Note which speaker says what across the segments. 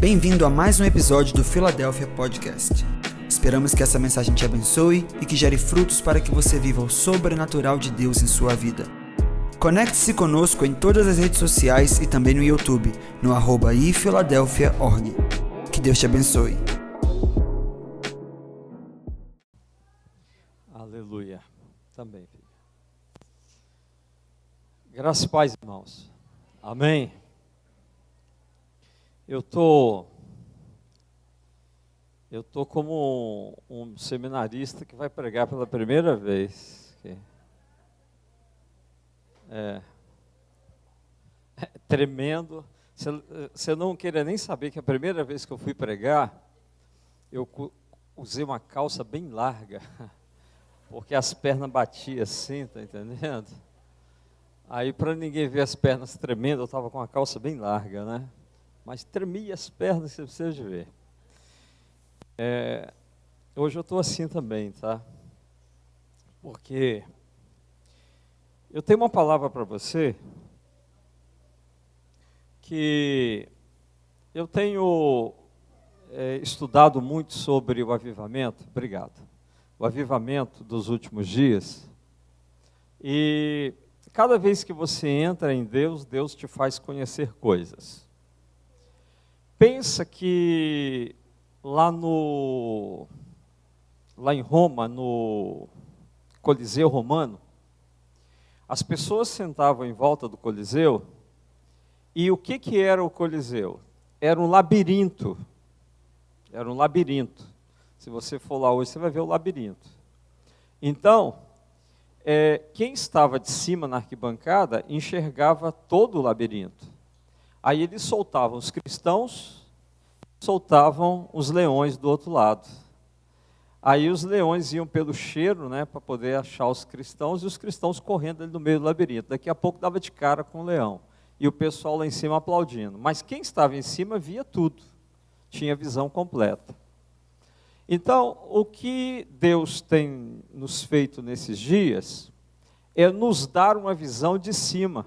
Speaker 1: Bem-vindo a mais um episódio do Philadelphia Podcast. Esperamos que essa mensagem te abençoe e que gere frutos para que você viva o sobrenatural de Deus em sua vida. Conecte-se conosco em todas as redes sociais e também no YouTube, no arroba ifiladelphia.org. Que Deus te abençoe.
Speaker 2: Aleluia. Também, filho. Graças e paz, irmãos. Amém. Eu tô eu tô como um, um seminarista que vai pregar pela primeira vez. É, é tremendo. Você não queria nem saber que a primeira vez que eu fui pregar, eu usei uma calça bem larga, porque as pernas batiam assim, tá entendendo? Aí para ninguém ver as pernas tremendo, eu estava com a calça bem larga, né? Mas tremia as pernas, você precisa ver. É, hoje eu estou assim também, tá? Porque eu tenho uma palavra para você que eu tenho é, estudado muito sobre o avivamento, obrigado, o avivamento dos últimos dias, e cada vez que você entra em Deus, Deus te faz conhecer coisas. Pensa que lá no lá em Roma, no Coliseu Romano, as pessoas sentavam em volta do Coliseu, e o que, que era o Coliseu? Era um labirinto. Era um labirinto. Se você for lá hoje, você vai ver o labirinto. Então, é, quem estava de cima na arquibancada enxergava todo o labirinto. Aí eles soltavam os cristãos, soltavam os leões do outro lado. Aí os leões iam pelo cheiro, né, para poder achar os cristãos, e os cristãos correndo ali no meio do labirinto. Daqui a pouco dava de cara com o leão. E o pessoal lá em cima aplaudindo. Mas quem estava em cima via tudo, tinha visão completa. Então, o que Deus tem nos feito nesses dias é nos dar uma visão de cima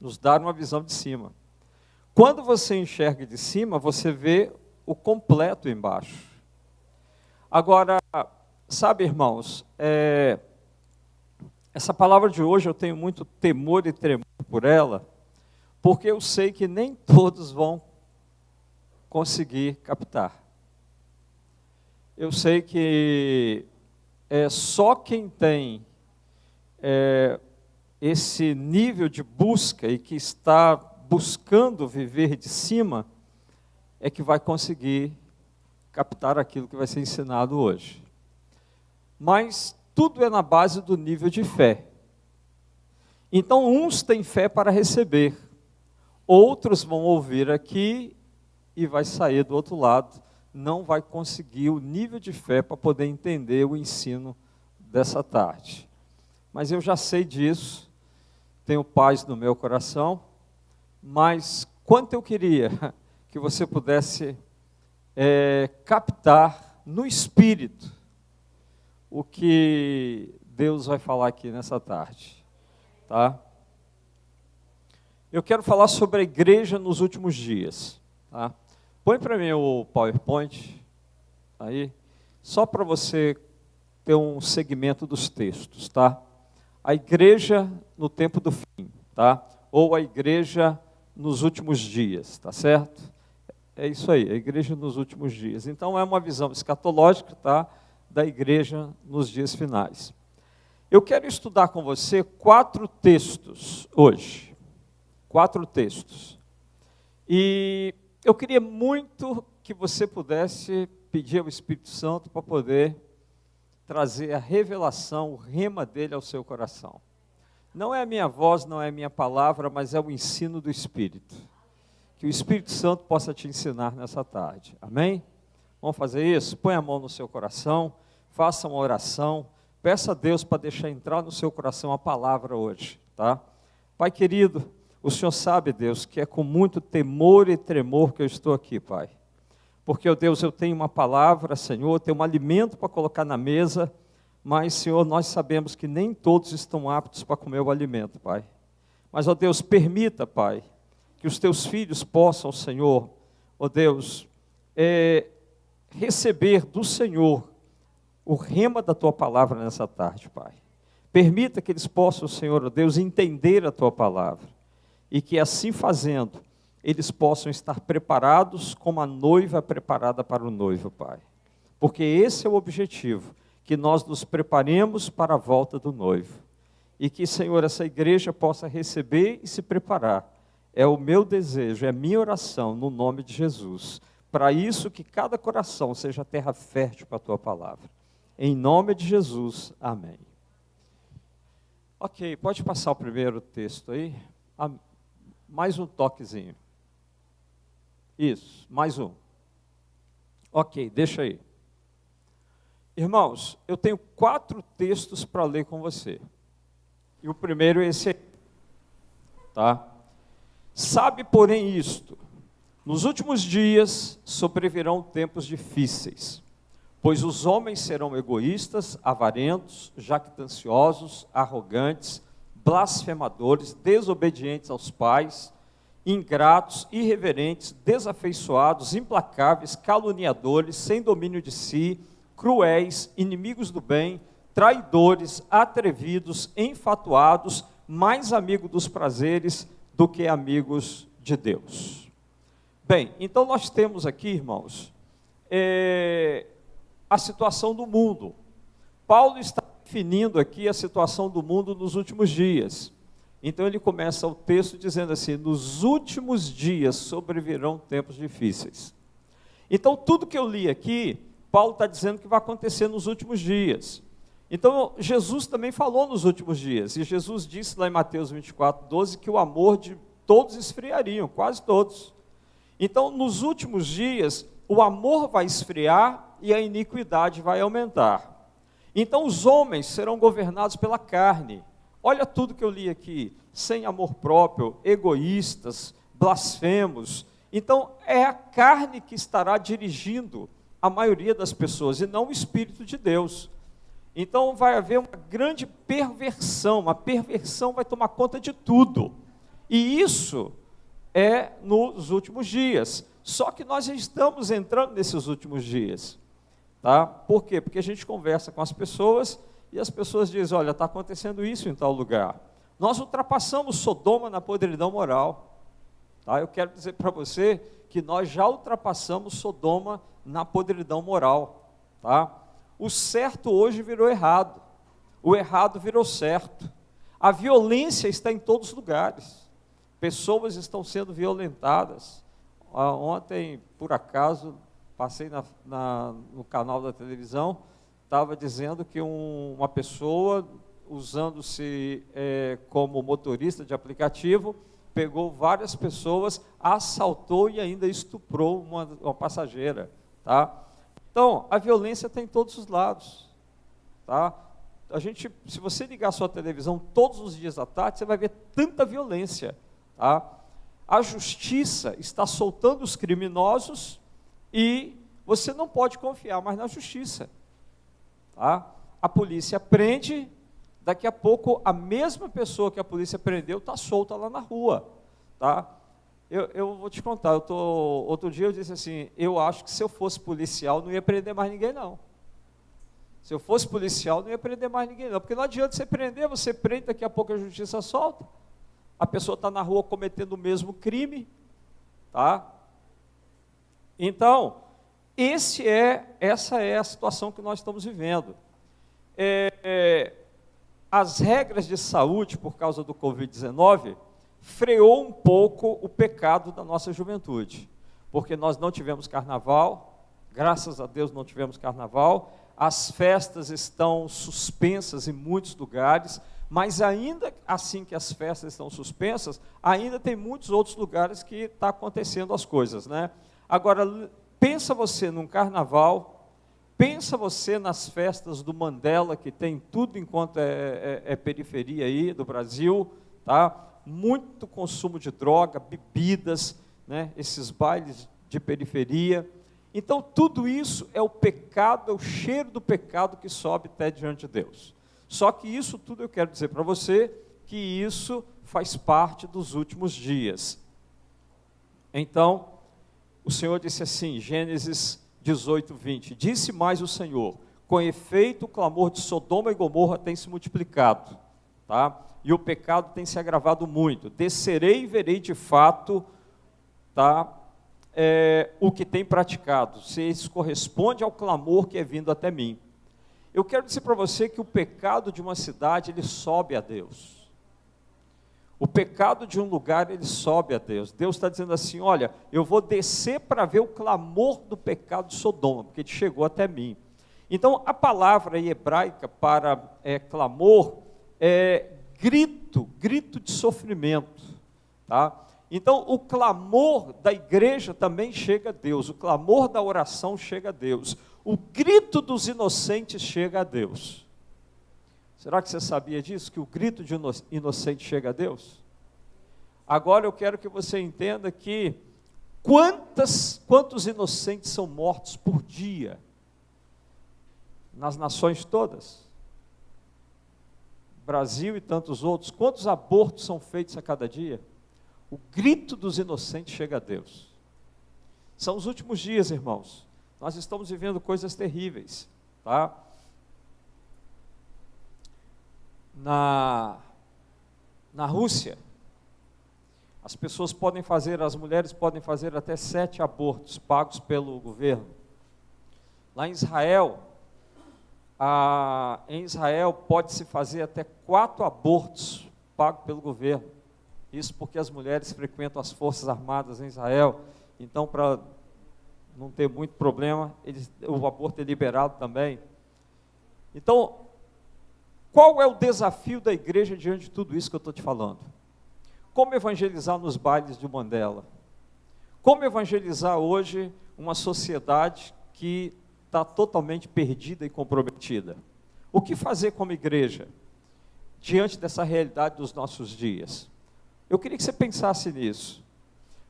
Speaker 2: nos dar uma visão de cima. Quando você enxerga de cima, você vê o completo embaixo. Agora, sabe, irmãos, é, essa palavra de hoje eu tenho muito temor e tremor por ela, porque eu sei que nem todos vão conseguir captar. Eu sei que é só quem tem é, esse nível de busca e que está buscando viver de cima, é que vai conseguir captar aquilo que vai ser ensinado hoje. Mas tudo é na base do nível de fé. Então, uns têm fé para receber, outros vão ouvir aqui e vai sair do outro lado, não vai conseguir o nível de fé para poder entender o ensino dessa tarde. Mas eu já sei disso, tenho paz no meu coração, mas quanto eu queria que você pudesse é, captar no espírito o que Deus vai falar aqui nessa tarde, tá? Eu quero falar sobre a igreja nos últimos dias, tá? Põe para mim o PowerPoint aí, só para você ter um segmento dos textos, tá? A igreja no tempo do fim, tá? Ou a igreja nos últimos dias, tá certo? É isso aí, a igreja nos últimos dias. Então é uma visão escatológica, tá? Da igreja nos dias finais. Eu quero estudar com você quatro textos hoje. Quatro textos. E eu queria muito que você pudesse pedir ao Espírito Santo para poder trazer a revelação, o rema dele ao seu coração. Não é a minha voz, não é a minha palavra, mas é o ensino do Espírito. Que o Espírito Santo possa te ensinar nessa tarde. Amém? Vamos fazer isso? Põe a mão no seu coração, faça uma oração, peça a Deus para deixar entrar no seu coração a palavra hoje, tá? Pai querido, o Senhor sabe, Deus, que é com muito temor e tremor que eu estou aqui, Pai porque, ó Deus, eu tenho uma palavra, Senhor, tenho um alimento para colocar na mesa, mas, Senhor, nós sabemos que nem todos estão aptos para comer o alimento, Pai. Mas, ó Deus, permita, Pai, que os teus filhos possam, Senhor, ó Deus, é, receber do Senhor o rema da tua palavra nessa tarde, Pai. Permita que eles possam, Senhor, ó Deus, entender a tua palavra e que assim fazendo, eles possam estar preparados como a noiva preparada para o noivo, Pai. Porque esse é o objetivo, que nós nos preparemos para a volta do noivo. E que, Senhor, essa igreja possa receber e se preparar. É o meu desejo, é minha oração no nome de Jesus. Para isso que cada coração seja terra fértil para a tua palavra. Em nome de Jesus, amém. Ok, pode passar o primeiro texto aí. Mais um toquezinho. Isso, mais um. Ok, deixa aí. Irmãos, eu tenho quatro textos para ler com você. E o primeiro é esse aqui. Tá? Sabe, porém, isto: nos últimos dias sobrevirão tempos difíceis, pois os homens serão egoístas, avarentos, jactanciosos, arrogantes, blasfemadores, desobedientes aos pais ingratos, irreverentes, desafeiçoados, implacáveis, caluniadores, sem domínio de si, cruéis, inimigos do bem, traidores, atrevidos, enfatuados, mais amigos dos prazeres do que amigos de Deus. Bem, então nós temos aqui, irmãos, é, a situação do mundo. Paulo está definindo aqui a situação do mundo nos últimos dias. Então ele começa o texto dizendo assim: nos últimos dias sobrevirão tempos difíceis. Então tudo que eu li aqui, Paulo está dizendo que vai acontecer nos últimos dias. Então Jesus também falou nos últimos dias, e Jesus disse lá em Mateus 24, 12, que o amor de todos esfriariam, quase todos. Então nos últimos dias, o amor vai esfriar e a iniquidade vai aumentar. Então os homens serão governados pela carne Olha tudo que eu li aqui: sem amor próprio, egoístas, blasfemos. Então, é a carne que estará dirigindo a maioria das pessoas e não o Espírito de Deus. Então, vai haver uma grande perversão, a perversão vai tomar conta de tudo. E isso é nos últimos dias. Só que nós estamos entrando nesses últimos dias. Tá? Por quê? Porque a gente conversa com as pessoas e as pessoas dizem: olha, está acontecendo isso em tal lugar. Nós ultrapassamos Sodoma na podridão moral. Tá? Eu quero dizer para você que nós já ultrapassamos Sodoma na podridão moral. Tá? O certo hoje virou errado, o errado virou certo. A violência está em todos os lugares. Pessoas estão sendo violentadas. Ontem, por acaso, passei na, na, no canal da televisão estava dizendo que um, uma pessoa, usando-se é, como motorista de aplicativo, pegou várias pessoas, assaltou e ainda estuprou uma, uma passageira. Tá? Então, a violência tem em todos os lados. Tá? A gente, se você ligar a sua televisão todos os dias à tarde, você vai ver tanta violência. Tá? A justiça está soltando os criminosos e você não pode confiar mais na justiça. Tá? A polícia prende, daqui a pouco a mesma pessoa que a polícia prendeu está solta lá na rua. Tá? Eu, eu vou te contar, eu tô, outro dia eu disse assim, eu acho que se eu fosse policial não ia prender mais ninguém não. Se eu fosse policial não ia prender mais ninguém não, porque não adianta você prender, você prende, daqui a pouco a justiça solta. A pessoa está na rua cometendo o mesmo crime, tá? Então, esse é, essa é a situação que nós estamos vivendo. É, é, as regras de saúde, por causa do Covid-19, freou um pouco o pecado da nossa juventude, porque nós não tivemos carnaval, graças a Deus não tivemos carnaval, as festas estão suspensas em muitos lugares, mas ainda assim que as festas estão suspensas, ainda tem muitos outros lugares que está acontecendo as coisas, né? Agora, Pensa você num carnaval, pensa você nas festas do Mandela, que tem tudo enquanto é, é, é periferia aí do Brasil, tá? muito consumo de droga, bebidas, né? esses bailes de periferia. Então, tudo isso é o pecado, é o cheiro do pecado que sobe até diante de Deus. Só que isso tudo eu quero dizer para você que isso faz parte dos últimos dias. Então, o Senhor disse assim, Gênesis 18, 20: Disse mais o Senhor: Com efeito, o clamor de Sodoma e Gomorra tem se multiplicado, tá? e o pecado tem se agravado muito. Descerei e verei de fato tá? É, o que tem praticado, se isso corresponde ao clamor que é vindo até mim. Eu quero dizer para você que o pecado de uma cidade, ele sobe a Deus. O pecado de um lugar, ele sobe a Deus. Deus está dizendo assim: olha, eu vou descer para ver o clamor do pecado de Sodoma, porque ele chegou até mim. Então, a palavra hebraica para é, clamor é grito, grito de sofrimento. Tá? Então, o clamor da igreja também chega a Deus, o clamor da oração chega a Deus, o grito dos inocentes chega a Deus. Será que você sabia disso? Que o grito de inocente chega a Deus? Agora eu quero que você entenda que quantas, quantos inocentes são mortos por dia nas nações todas? Brasil e tantos outros, quantos abortos são feitos a cada dia? O grito dos inocentes chega a Deus. São os últimos dias, irmãos. Nós estamos vivendo coisas terríveis, tá? Na, na Rússia, as pessoas podem fazer, as mulheres podem fazer até sete abortos pagos pelo governo. Lá em Israel, a, em Israel pode-se fazer até quatro abortos pagos pelo governo. Isso porque as mulheres frequentam as forças armadas em Israel. Então, para não ter muito problema, eles, o aborto é liberado também. Então, qual é o desafio da igreja diante de tudo isso que eu estou te falando? Como evangelizar nos bailes de Mandela? Como evangelizar hoje uma sociedade que está totalmente perdida e comprometida? O que fazer como igreja diante dessa realidade dos nossos dias? Eu queria que você pensasse nisso.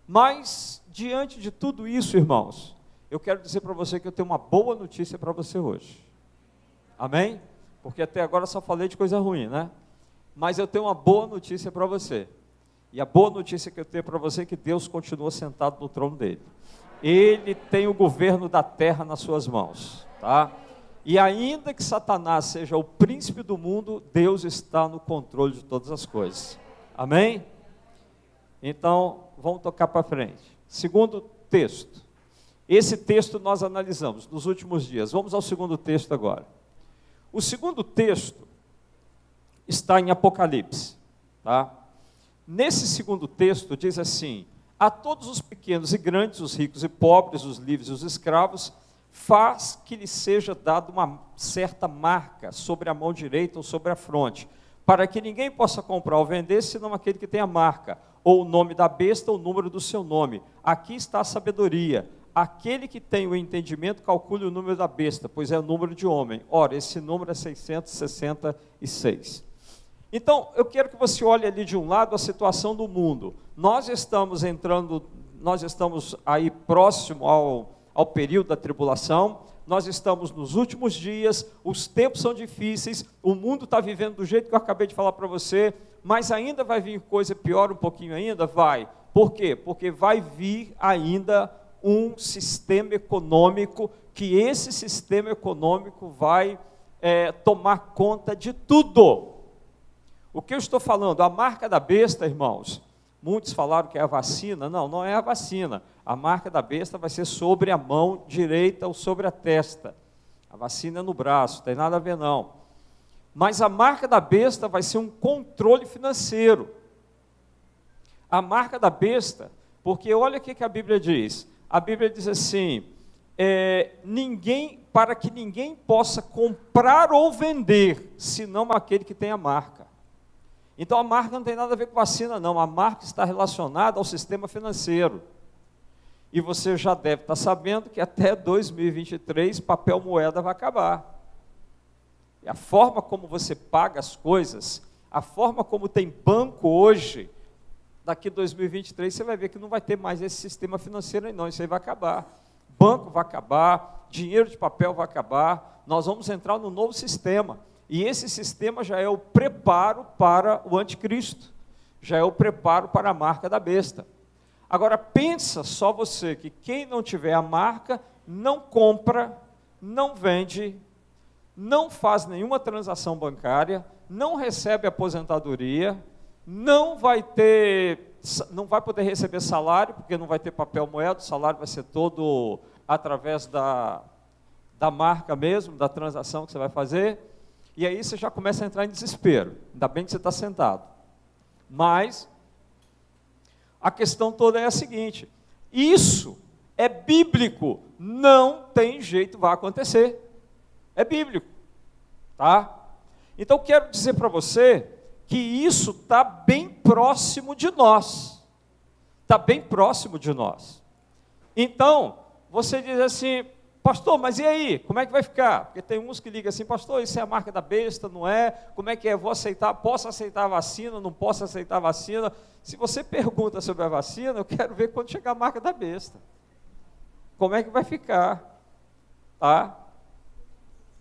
Speaker 2: Mas, diante de tudo isso, irmãos, eu quero dizer para você que eu tenho uma boa notícia para você hoje. Amém? Porque até agora só falei de coisa ruim, né? Mas eu tenho uma boa notícia para você. E a boa notícia que eu tenho para você é que Deus continua sentado no trono dele. Ele tem o governo da terra nas suas mãos, tá? E ainda que Satanás seja o príncipe do mundo, Deus está no controle de todas as coisas. Amém? Então, vamos tocar para frente. Segundo texto. Esse texto nós analisamos nos últimos dias. Vamos ao segundo texto agora. O segundo texto está em Apocalipse. Tá? Nesse segundo texto diz assim: A todos os pequenos e grandes, os ricos e pobres, os livres e os escravos, faz que lhe seja dada uma certa marca sobre a mão direita ou sobre a fronte, para que ninguém possa comprar ou vender, senão aquele que tem a marca, ou o nome da besta ou o número do seu nome. Aqui está a sabedoria. Aquele que tem o entendimento, calcule o número da besta, pois é o número de homem. Ora, esse número é 666. Então, eu quero que você olhe ali de um lado a situação do mundo. Nós estamos entrando, nós estamos aí próximo ao, ao período da tribulação, nós estamos nos últimos dias, os tempos são difíceis, o mundo está vivendo do jeito que eu acabei de falar para você, mas ainda vai vir coisa pior um pouquinho ainda? Vai. Por quê? Porque vai vir ainda um sistema econômico, que esse sistema econômico vai é, tomar conta de tudo. O que eu estou falando? A marca da besta, irmãos, muitos falaram que é a vacina. Não, não é a vacina. A marca da besta vai ser sobre a mão direita ou sobre a testa. A vacina é no braço, tem nada a ver não. Mas a marca da besta vai ser um controle financeiro. A marca da besta, porque olha o que a Bíblia diz: a Bíblia diz assim: é, ninguém, para que ninguém possa comprar ou vender, senão aquele que tem a marca. Então a marca não tem nada a ver com vacina, não. A marca está relacionada ao sistema financeiro. E você já deve estar sabendo que até 2023 papel moeda vai acabar. E a forma como você paga as coisas, a forma como tem banco hoje, daqui 2023 você vai ver que não vai ter mais esse sistema financeiro aí não, isso aí vai acabar. Banco vai acabar, dinheiro de papel vai acabar, nós vamos entrar no novo sistema. E esse sistema já é o preparo para o anticristo, já é o preparo para a marca da besta. Agora pensa só você que quem não tiver a marca não compra, não vende, não faz nenhuma transação bancária, não recebe aposentadoria, não vai ter, não vai poder receber salário, porque não vai ter papel moeda, o salário vai ser todo através da, da marca mesmo, da transação que você vai fazer, e aí você já começa a entrar em desespero. Ainda bem que você está sentado. Mas a questão toda é a seguinte: isso é bíblico, não tem jeito, vai acontecer. É bíblico, tá? Então quero dizer para você que isso está bem próximo de nós, está bem próximo de nós. Então você diz assim, Pastor, mas e aí? Como é que vai ficar? Porque tem uns que ligam assim, pastor, isso é a marca da besta, não é? Como é que é? Vou aceitar, posso aceitar a vacina, não posso aceitar a vacina? Se você pergunta sobre a vacina, eu quero ver quando chegar a marca da besta. Como é que vai ficar? Tá?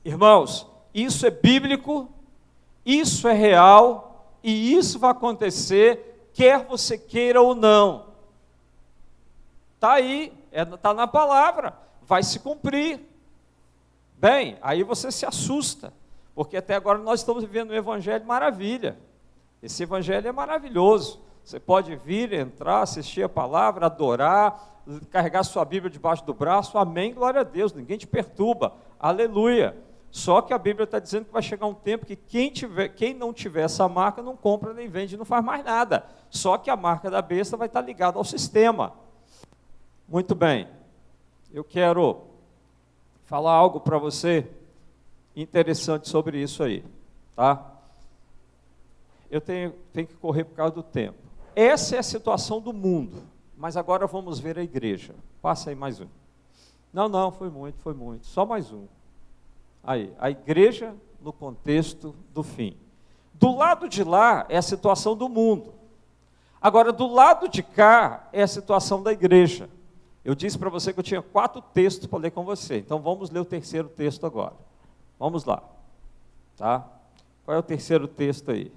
Speaker 2: Irmãos, isso é bíblico, isso é real e isso vai acontecer, quer você queira ou não. Está aí, está é, tá na palavra vai se cumprir. Bem, aí você se assusta, porque até agora nós estamos vivendo um evangelho maravilha. Esse evangelho é maravilhoso. Você pode vir, entrar, assistir a palavra, adorar, carregar sua Bíblia debaixo do braço, amém, glória a Deus, ninguém te perturba, aleluia. Só que a Bíblia está dizendo que vai chegar um tempo que quem, tiver, quem não tiver essa marca não compra, nem vende, não faz mais nada. Só que a marca da besta vai estar ligada ao sistema. Muito bem eu quero falar algo para você interessante sobre isso aí, tá? Eu tenho, tenho que correr por causa do tempo. Essa é a situação do mundo, mas agora vamos ver a igreja. Passa aí mais um. Não, não, foi muito, foi muito. Só mais um. Aí, a igreja no contexto do fim. Do lado de lá é a situação do mundo. Agora, do lado de cá é a situação da igreja. Eu disse para você que eu tinha quatro textos para ler com você. Então vamos ler o terceiro texto agora. Vamos lá. Tá? Qual é o terceiro texto aí?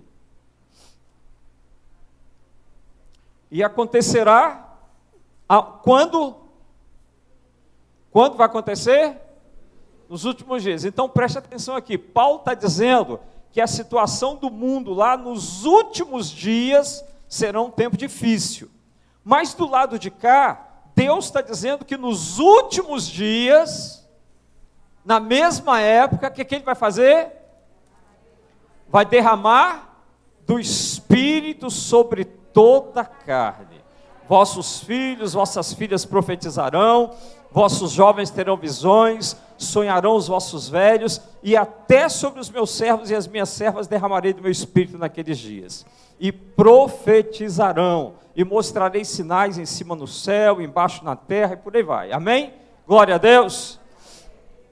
Speaker 2: E acontecerá a, quando? Quando vai acontecer? Nos últimos dias. Então preste atenção aqui. Paulo está dizendo que a situação do mundo lá nos últimos dias será um tempo difícil. Mas do lado de cá, Deus está dizendo que nos últimos dias, na mesma época, o que, que ele vai fazer? Vai derramar do Espírito sobre toda a carne. Vossos filhos, vossas filhas profetizarão, vossos jovens terão visões, sonharão os vossos velhos, e até sobre os meus servos e as minhas servas derramarei do meu espírito naqueles dias. E profetizarão e mostrarei sinais em cima no céu, embaixo na terra e por aí vai. Amém? Glória a Deus.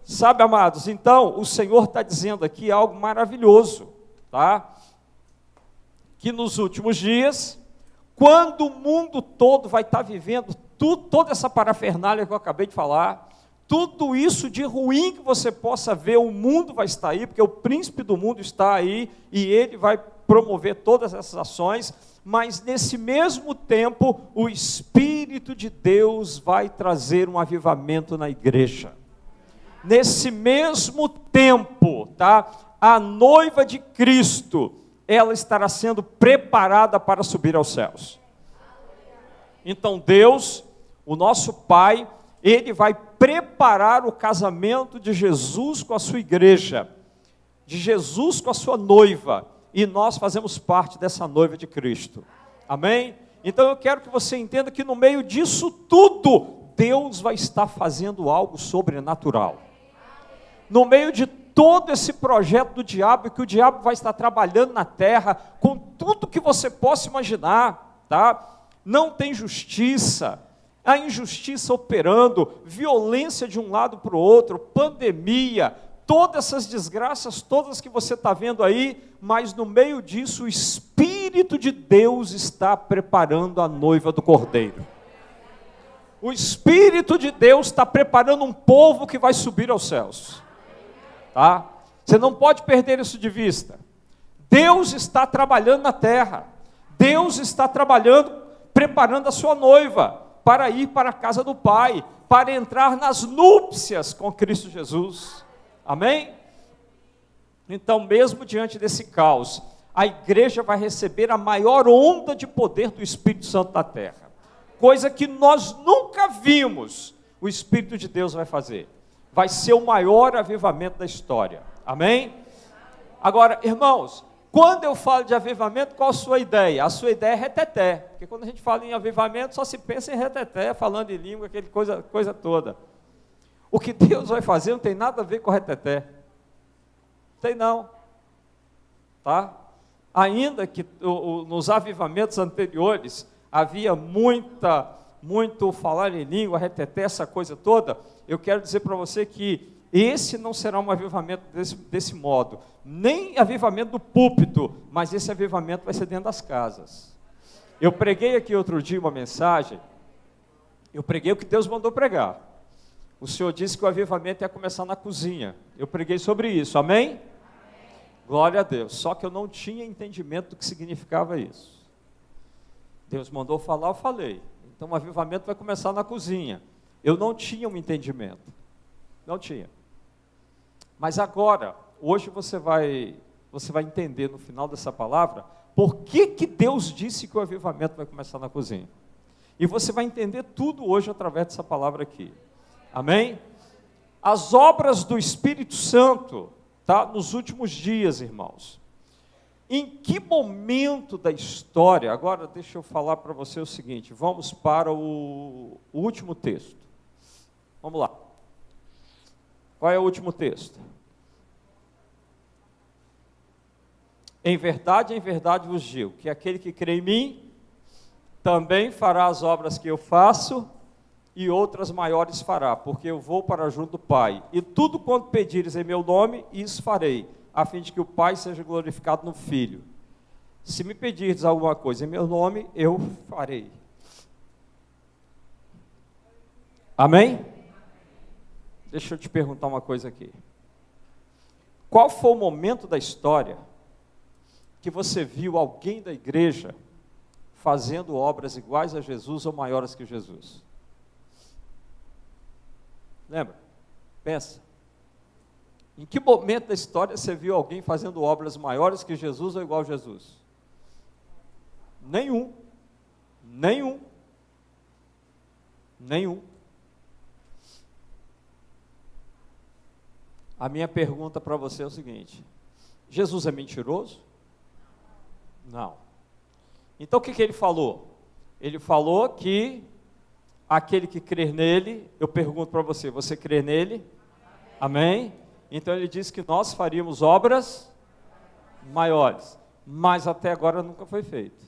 Speaker 2: Sabe, amados, então o Senhor está dizendo aqui algo maravilhoso, tá? Que nos últimos dias, quando o mundo todo vai estar vivendo tudo, toda essa parafernália que eu acabei de falar, tudo isso de ruim que você possa ver, o mundo vai estar aí, porque o príncipe do mundo está aí e ele vai promover todas essas ações mas nesse mesmo tempo o Espírito de Deus vai trazer um avivamento na igreja. Nesse mesmo tempo, tá? A noiva de Cristo, ela estará sendo preparada para subir aos céus. Então Deus, o nosso Pai, ele vai preparar o casamento de Jesus com a sua igreja, de Jesus com a sua noiva e nós fazemos parte dessa noiva de Cristo. Amém? Então eu quero que você entenda que no meio disso tudo, Deus vai estar fazendo algo sobrenatural. No meio de todo esse projeto do diabo, que o diabo vai estar trabalhando na terra, com tudo que você possa imaginar, tá? Não tem justiça, a injustiça operando, violência de um lado para o outro, pandemia, todas essas desgraças, todas que você está vendo aí, mas no meio disso o Espírito de Deus está preparando a noiva do Cordeiro. O Espírito de Deus está preparando um povo que vai subir aos céus. Tá? Você não pode perder isso de vista. Deus está trabalhando na terra. Deus está trabalhando preparando a sua noiva para ir para a casa do Pai, para entrar nas núpcias com Cristo Jesus. Amém? Então, mesmo diante desse caos, a igreja vai receber a maior onda de poder do Espírito Santo da terra. Coisa que nós nunca vimos, o Espírito de Deus vai fazer. Vai ser o maior avivamento da história. Amém? Agora, irmãos, quando eu falo de avivamento, qual a sua ideia? A sua ideia é reteté. Porque quando a gente fala em avivamento, só se pensa em reteté, falando em língua, aquela coisa, coisa toda. O que Deus vai fazer não tem nada a ver com reteté. Tem não. Tá? Ainda que o, o, nos avivamentos anteriores havia muita, muito falar em língua, reteté, essa coisa toda, eu quero dizer para você que esse não será um avivamento desse, desse modo, nem avivamento do púlpito, mas esse avivamento vai ser dentro das casas. Eu preguei aqui outro dia uma mensagem, eu preguei o que Deus mandou pregar. O Senhor disse que o avivamento ia começar na cozinha. Eu preguei sobre isso, amém? amém? Glória a Deus. Só que eu não tinha entendimento do que significava isso. Deus mandou falar, eu falei. Então o avivamento vai começar na cozinha. Eu não tinha um entendimento. Não tinha. Mas agora, hoje você vai, você vai entender no final dessa palavra por que, que Deus disse que o avivamento vai começar na cozinha. E você vai entender tudo hoje através dessa palavra aqui. Amém? As obras do Espírito Santo, tá? Nos últimos dias, irmãos. Em que momento da história, agora deixa eu falar para você o seguinte, vamos para o, o último texto. Vamos lá. Qual é o último texto? Em verdade, em verdade vos digo que aquele que crê em mim também fará as obras que eu faço e outras maiores fará, porque eu vou para junto do Pai. E tudo quanto pedires em meu nome, isso farei, a fim de que o Pai seja glorificado no Filho. Se me pedirdes alguma coisa em meu nome, eu farei. Amém? Deixa eu te perguntar uma coisa aqui. Qual foi o momento da história que você viu alguém da igreja fazendo obras iguais a Jesus ou maiores que Jesus? Lembra? Pensa. Em que momento da história você viu alguém fazendo obras maiores que Jesus ou igual a Jesus? Nenhum. Nenhum. Nenhum. A minha pergunta para você é o seguinte: Jesus é mentiroso? Não. Então o que, que ele falou? Ele falou que aquele que crer nele, eu pergunto para você: você crê nele? Amém. Amém? Então ele disse que nós faríamos obras maiores, mas até agora nunca foi feito.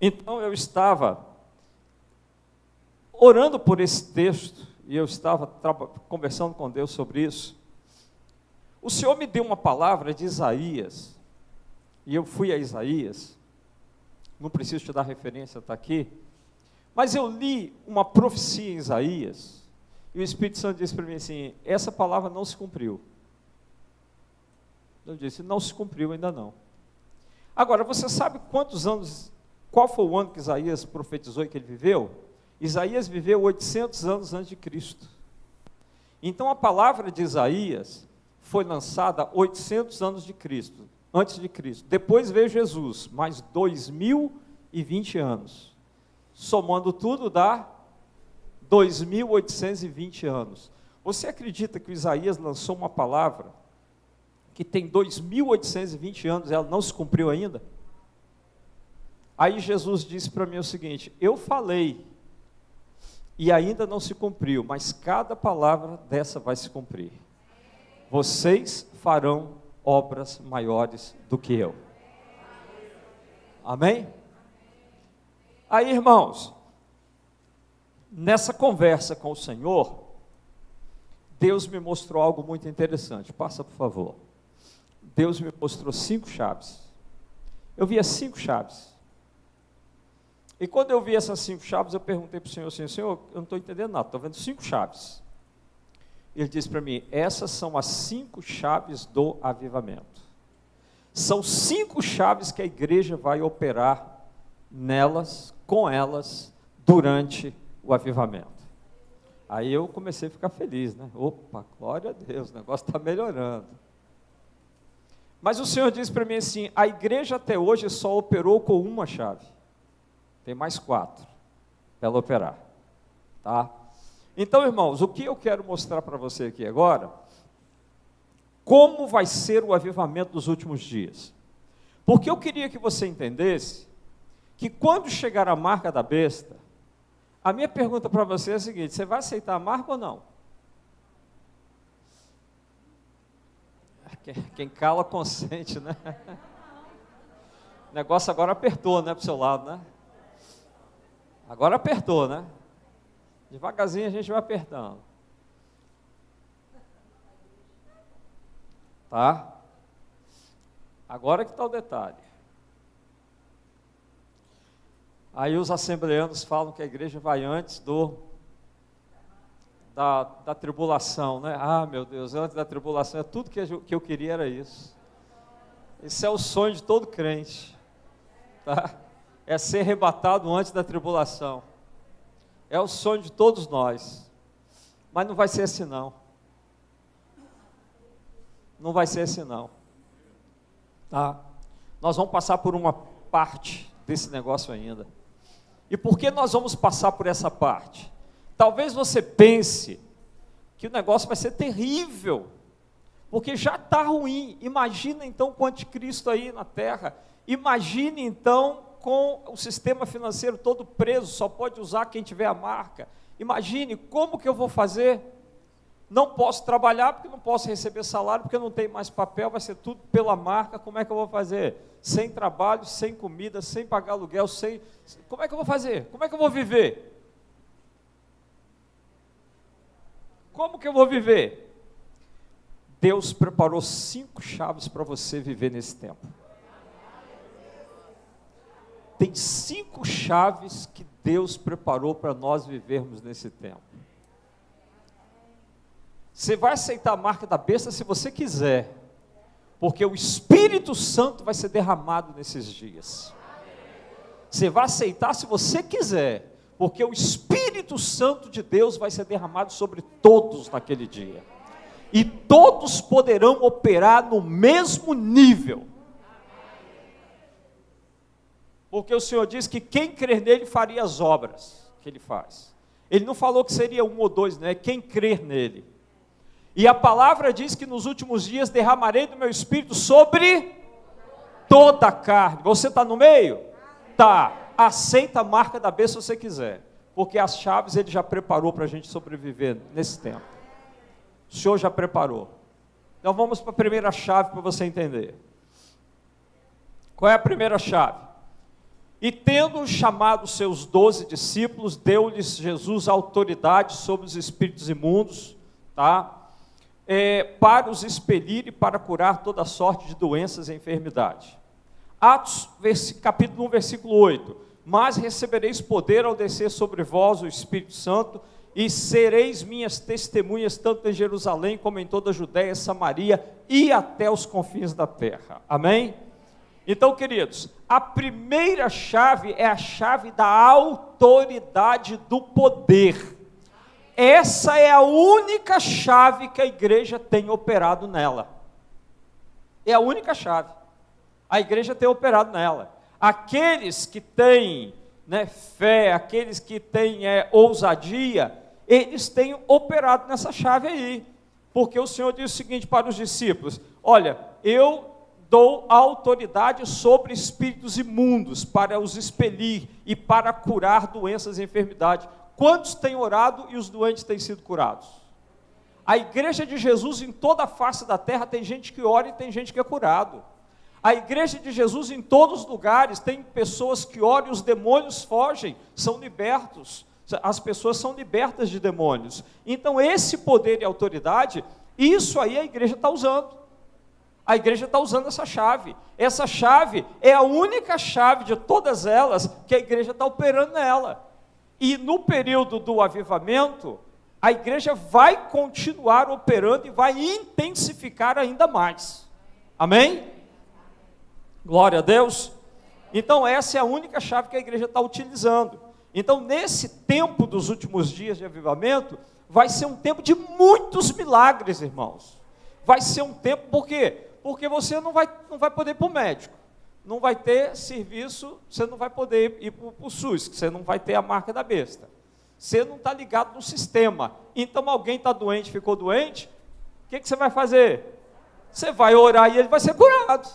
Speaker 2: Então eu estava orando por esse texto e eu estava conversando com Deus sobre isso. O Senhor me deu uma palavra de Isaías, e eu fui a Isaías, não preciso te dar referência, está aqui, mas eu li uma profecia em Isaías, e o Espírito Santo disse para mim assim: essa palavra não se cumpriu. Eu disse: não se cumpriu ainda não. Agora, você sabe quantos anos, qual foi o ano que Isaías profetizou e que ele viveu? Isaías viveu 800 anos antes de Cristo. Então a palavra de Isaías foi lançada 800 anos de Cristo, antes de Cristo. Depois veio Jesus, mais 2020 anos. Somando tudo dá 2820 anos. Você acredita que o Isaías lançou uma palavra que tem 2820 anos, e ela não se cumpriu ainda? Aí Jesus disse para mim o seguinte: Eu falei e ainda não se cumpriu, mas cada palavra dessa vai se cumprir. Vocês farão obras maiores do que eu. Amém? Aí, irmãos, nessa conversa com o Senhor, Deus me mostrou algo muito interessante. Passa, por favor. Deus me mostrou cinco chaves. Eu via cinco chaves. E quando eu vi essas cinco chaves, eu perguntei para o Senhor assim, Senhor, eu não estou entendendo nada, estou vendo cinco chaves. Ele disse para mim, essas são as cinco chaves do avivamento. São cinco chaves que a igreja vai operar nelas, com elas, durante o avivamento. Aí eu comecei a ficar feliz, né? Opa, glória a Deus, o negócio está melhorando. Mas o Senhor disse para mim assim: a igreja até hoje só operou com uma chave. Tem mais quatro para ela operar. Tá? Então, irmãos, o que eu quero mostrar para você aqui agora, como vai ser o avivamento dos últimos dias. Porque eu queria que você entendesse que quando chegar a marca da besta, a minha pergunta para você é a seguinte: você vai aceitar a marca ou não? Quem cala consente, né? O negócio agora apertou, né, para o seu lado, né? Agora apertou, né? Devagarzinho a gente vai apertando. Tá? Agora que está o detalhe. Aí os assembleanos falam que a igreja vai antes do da, da tribulação, né? Ah, meu Deus, antes da tribulação, é tudo que eu, que eu queria era isso. Esse é o sonho de todo crente, tá? É ser arrebatado antes da tribulação. É o sonho de todos nós. Mas não vai ser assim não. Não vai ser assim não. Tá? Nós vamos passar por uma parte desse negócio ainda. E por que nós vamos passar por essa parte? Talvez você pense que o negócio vai ser terrível, porque já está ruim. Imagina então com o anticristo aí na terra. Imagine então com o sistema financeiro todo preso, só pode usar quem tiver a marca. Imagine como que eu vou fazer? Não posso trabalhar porque não posso receber salário, porque não tem mais papel, vai ser tudo pela marca. Como é que eu vou fazer? Sem trabalho, sem comida, sem pagar aluguel, sem. Como é que eu vou fazer? Como é que eu vou viver? Como que eu vou viver? Deus preparou cinco chaves para você viver nesse tempo tem cinco chaves que Deus preparou para nós vivermos nesse tempo. Você vai aceitar a marca da besta se você quiser, porque o Espírito Santo vai ser derramado nesses dias. Você vai aceitar se você quiser, porque o Espírito Santo de Deus vai ser derramado sobre todos naquele dia. E todos poderão operar no mesmo nível porque o Senhor diz que quem crer nele faria as obras que ele faz. Ele não falou que seria um ou dois, né? Quem crer nele. E a palavra diz que nos últimos dias derramarei do meu espírito sobre toda a carne. Você está no meio? Tá. Aceita a marca da bênção se você quiser. Porque as chaves ele já preparou para a gente sobreviver nesse tempo. O Senhor já preparou. Então vamos para a primeira chave para você entender. Qual é a primeira chave? E tendo chamado seus doze discípulos, deu-lhes Jesus autoridade sobre os espíritos imundos, tá? É, para os expelir e para curar toda sorte de doenças e enfermidade. Atos, capítulo 1, versículo 8. Mas recebereis poder ao descer sobre vós o Espírito Santo, e sereis minhas testemunhas, tanto em Jerusalém como em toda a Judéia, Samaria e até os confins da terra. Amém? Então, queridos, a primeira chave é a chave da autoridade do poder. Essa é a única chave que a igreja tem operado nela. É a única chave. A igreja tem operado nela. Aqueles que têm né, fé, aqueles que têm é, ousadia, eles têm operado nessa chave aí. Porque o Senhor disse o seguinte para os discípulos: Olha, eu dou autoridade sobre espíritos imundos para os expelir e para curar doenças e enfermidades. Quantos têm orado e os doentes têm sido curados? A igreja de Jesus em toda a face da terra tem gente que ora e tem gente que é curado. A igreja de Jesus em todos os lugares tem pessoas que oram e os demônios fogem, são libertos. As pessoas são libertas de demônios. Então, esse poder e autoridade, isso aí a igreja está usando. A igreja está usando essa chave. Essa chave é a única chave de todas elas que a igreja está operando nela. E no período do avivamento, a igreja vai continuar operando e vai intensificar ainda mais. Amém? Glória a Deus. Então, essa é a única chave que a igreja está utilizando. Então, nesse tempo dos últimos dias de avivamento, vai ser um tempo de muitos milagres, irmãos. Vai ser um tempo, por quê? Porque você não vai, não vai poder ir para o médico, não vai ter serviço, você não vai poder ir para o SUS, você não vai ter a marca da besta. Você não está ligado no sistema. Então, alguém está doente, ficou doente, o que, que você vai fazer? Você vai orar e ele vai ser curado.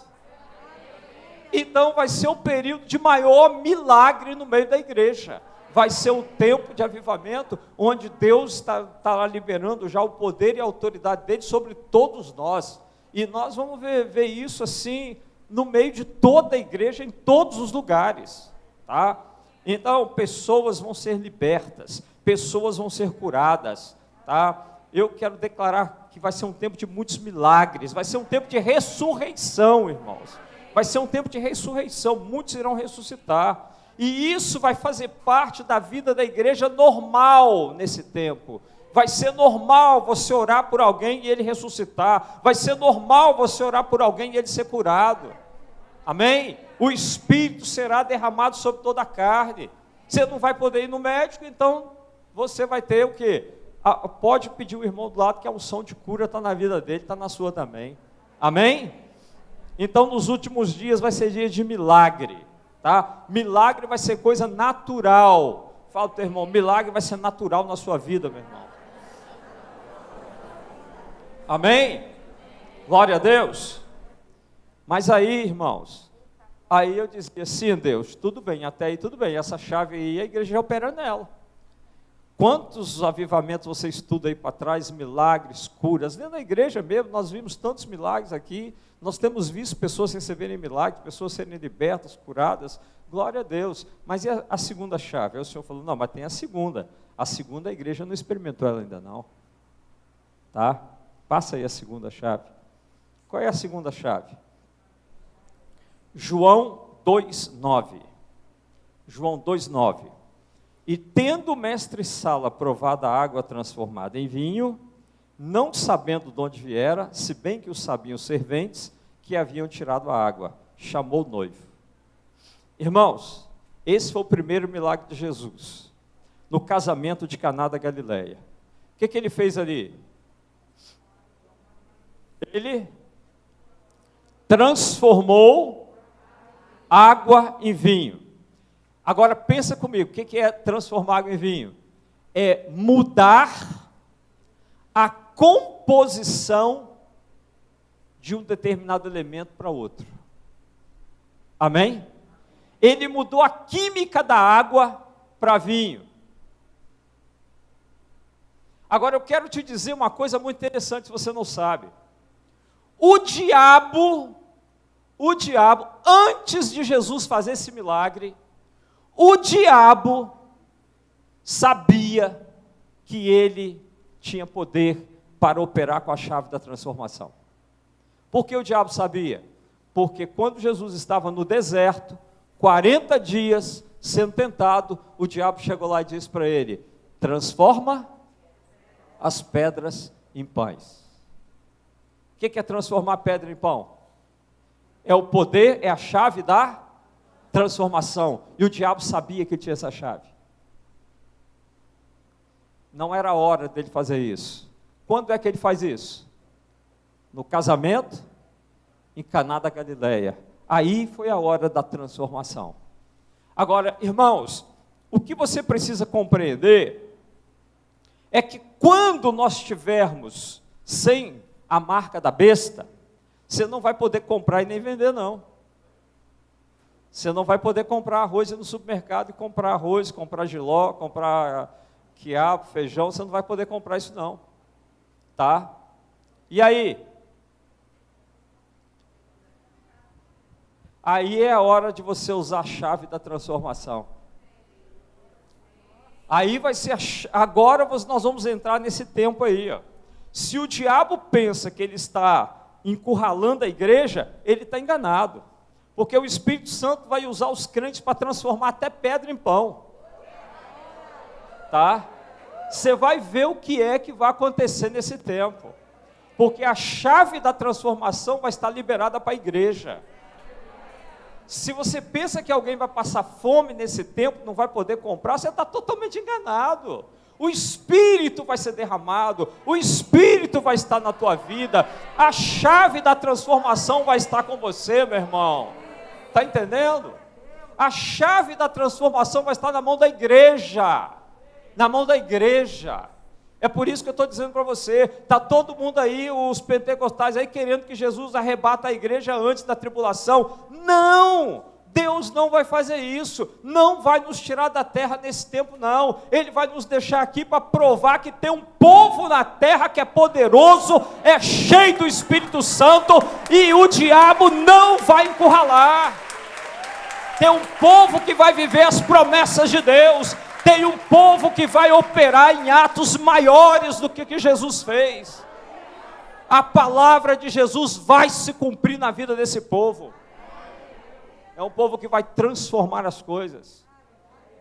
Speaker 2: Então vai ser o período de maior milagre no meio da igreja. Vai ser o tempo de avivamento, onde Deus está, está liberando já o poder e a autoridade dele sobre todos nós. E nós vamos ver, ver isso assim no meio de toda a igreja, em todos os lugares. Tá? Então, pessoas vão ser libertas, pessoas vão ser curadas. Tá? Eu quero declarar que vai ser um tempo de muitos milagres, vai ser um tempo de ressurreição, irmãos vai ser um tempo de ressurreição, muitos irão ressuscitar. E isso vai fazer parte da vida da igreja normal nesse tempo. Vai ser normal você orar por alguém e ele ressuscitar. Vai ser normal você orar por alguém e ele ser curado. Amém? O Espírito será derramado sobre toda a carne. Você não vai poder ir no médico, então você vai ter o quê? pode pedir o irmão do lado que a unção de cura está na vida dele, está na sua também. Amém? Então, nos últimos dias vai ser dia de milagre, tá? Milagre vai ser coisa natural. Fala teu irmão, milagre vai ser natural na sua vida, meu irmão. Amém? Glória a Deus. Mas aí, irmãos, aí eu dizia, sim, Deus, tudo bem, até aí tudo bem, essa chave aí a igreja opera nela. Quantos avivamentos você estuda aí para trás, milagres, curas? Dentro da igreja mesmo, nós vimos tantos milagres aqui, nós temos visto pessoas receberem milagres, pessoas serem libertas, curadas, glória a Deus. Mas e a, a segunda chave? Aí o Senhor falou: não, mas tem a segunda. A segunda a igreja não experimentou ela ainda não. Tá? Passa aí a segunda chave. Qual é a segunda chave? João 2,9. João 2,9. E tendo o mestre Sala provado a água transformada em vinho, não sabendo de onde viera, se bem que o sabiam os serventes que haviam tirado a água, chamou o noivo. Irmãos, esse foi o primeiro milagre de Jesus, no casamento de Caná da Galileia. O que, que ele fez ali? Ele transformou água em vinho. Agora pensa comigo, o que é transformar água em vinho? É mudar a composição de um determinado elemento para outro. Amém? Ele mudou a química da água para vinho. Agora eu quero te dizer uma coisa muito interessante, se você não sabe. O diabo, o diabo, antes de Jesus fazer esse milagre, o diabo sabia que ele tinha poder para operar com a chave da transformação. Por que o diabo sabia? Porque quando Jesus estava no deserto, 40 dias sendo tentado, o diabo chegou lá e disse para ele: transforma as pedras em pães. O que é transformar pedra em pão? É o poder, é a chave da transformação. E o diabo sabia que tinha essa chave. Não era hora dele fazer isso. Quando é que ele faz isso? No casamento, em Caná da Galileia. Aí foi a hora da transformação. Agora, irmãos, o que você precisa compreender é que quando nós estivermos sem a marca da besta, você não vai poder comprar e nem vender, não. Você não vai poder comprar arroz no supermercado e comprar arroz, comprar giló, comprar quiabo, feijão, você não vai poder comprar isso não. Tá? E aí? Aí é a hora de você usar a chave da transformação. Aí vai ser agora nós vamos entrar nesse tempo aí, ó. Se o diabo pensa que ele está encurralando a igreja, ele está enganado. Porque o Espírito Santo vai usar os crentes para transformar até pedra em pão. Tá? Você vai ver o que é que vai acontecer nesse tempo. Porque a chave da transformação vai estar liberada para a igreja. Se você pensa que alguém vai passar fome nesse tempo, não vai poder comprar, você está totalmente enganado. O Espírito vai ser derramado, o Espírito vai estar na tua vida, a chave da transformação vai estar com você, meu irmão. Está entendendo? A chave da transformação vai estar na mão da igreja. Na mão da igreja. É por isso que eu estou dizendo para você, está todo mundo aí, os pentecostais aí, querendo que Jesus arrebata a igreja antes da tribulação. Não! Deus não vai fazer isso, não vai nos tirar da terra nesse tempo, não. Ele vai nos deixar aqui para provar que tem um povo na terra que é poderoso, é cheio do Espírito Santo e o diabo não vai encurralar. Tem um povo que vai viver as promessas de Deus, tem um povo que vai operar em atos maiores do que, que Jesus fez. A palavra de Jesus vai se cumprir na vida desse povo. É um povo que vai transformar as coisas.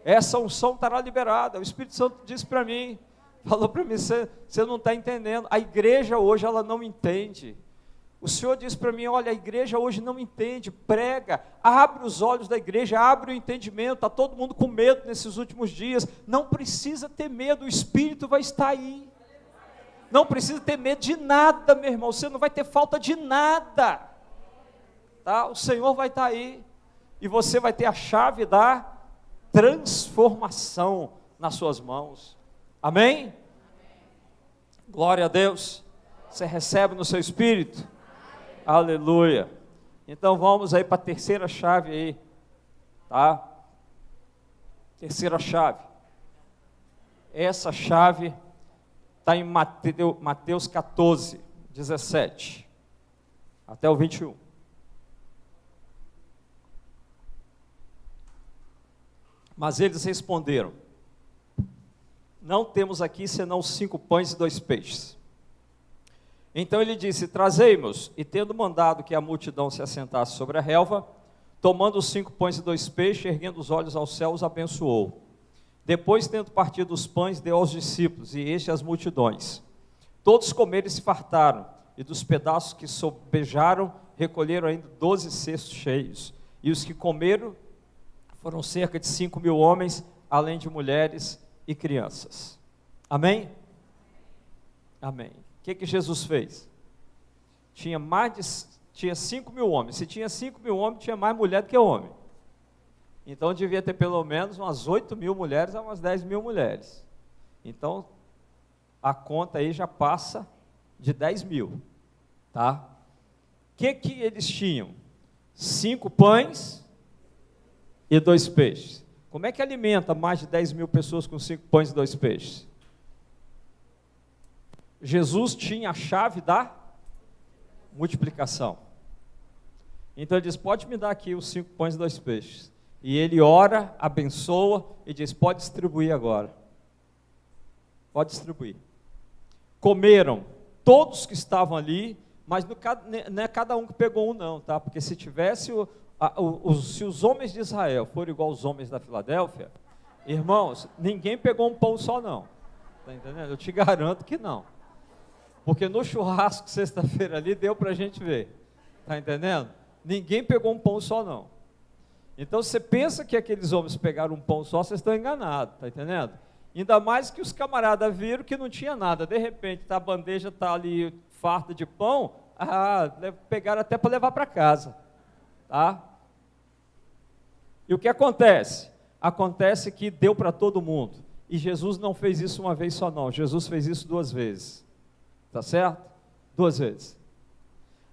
Speaker 2: Essa unção estará liberada. O Espírito Santo disse para mim, falou para mim, você não está entendendo. A igreja hoje ela não entende. O Senhor disse para mim: olha, a igreja hoje não entende, prega, abre os olhos da igreja, abre o entendimento. Está todo mundo com medo nesses últimos dias. Não precisa ter medo, o Espírito vai estar aí. Não precisa ter medo de nada, meu irmão. Você não vai ter falta de nada. Tá? O Senhor vai estar aí. E você vai ter a chave da transformação nas suas mãos. Amém? Glória a Deus. Você recebe no seu espírito? Aleluia. Então vamos aí para a terceira chave aí, tá? Terceira chave. Essa chave está em Mateus 14, 17 até o 21. Mas eles responderam: Não temos aqui senão cinco pães e dois peixes. Então ele disse: Trazei-mos. E tendo mandado que a multidão se assentasse sobre a relva, tomando os cinco pães e dois peixes, erguendo os olhos ao céu, os abençoou. Depois, tendo partido os pães, deu aos discípulos, e este às multidões. Todos comeram e se fartaram, e dos pedaços que sobejaram, recolheram ainda doze cestos cheios. E os que comeram foram cerca de cinco mil homens, além de mulheres e crianças. Amém? Amém. O que, que Jesus fez? Tinha mais de tinha 5 mil homens. Se tinha 5 mil homens, tinha mais mulher do que homem. Então devia ter pelo menos umas 8 mil mulheres a umas 10 mil mulheres. Então a conta aí já passa de 10 mil. Tá? O que, que eles tinham? Cinco pães e dois peixes. Como é que alimenta mais de 10 mil pessoas com cinco pães e dois peixes? Jesus tinha a chave da multiplicação. Então ele diz: Pode me dar aqui os cinco pães e dois peixes. E ele ora, abençoa e diz: Pode distribuir agora. Pode distribuir. Comeram todos que estavam ali, mas não é cada um que pegou um, não, tá? Porque se tivesse o, a, o, se os homens de Israel forem igual os homens da Filadélfia, irmãos, ninguém pegou um pão só, não. Tá entendendo? Eu te garanto que não. Porque no churrasco sexta-feira ali deu para a gente ver. Está entendendo? Ninguém pegou um pão só, não. Então você pensa que aqueles homens pegaram um pão só, vocês estão enganados, está entendendo? Ainda mais que os camaradas viram que não tinha nada. De repente, tá, a bandeja está ali farta de pão, ah, pegaram até para levar para casa. Tá? E o que acontece? Acontece que deu para todo mundo. E Jesus não fez isso uma vez só, não. Jesus fez isso duas vezes. Tá certo? Duas vezes.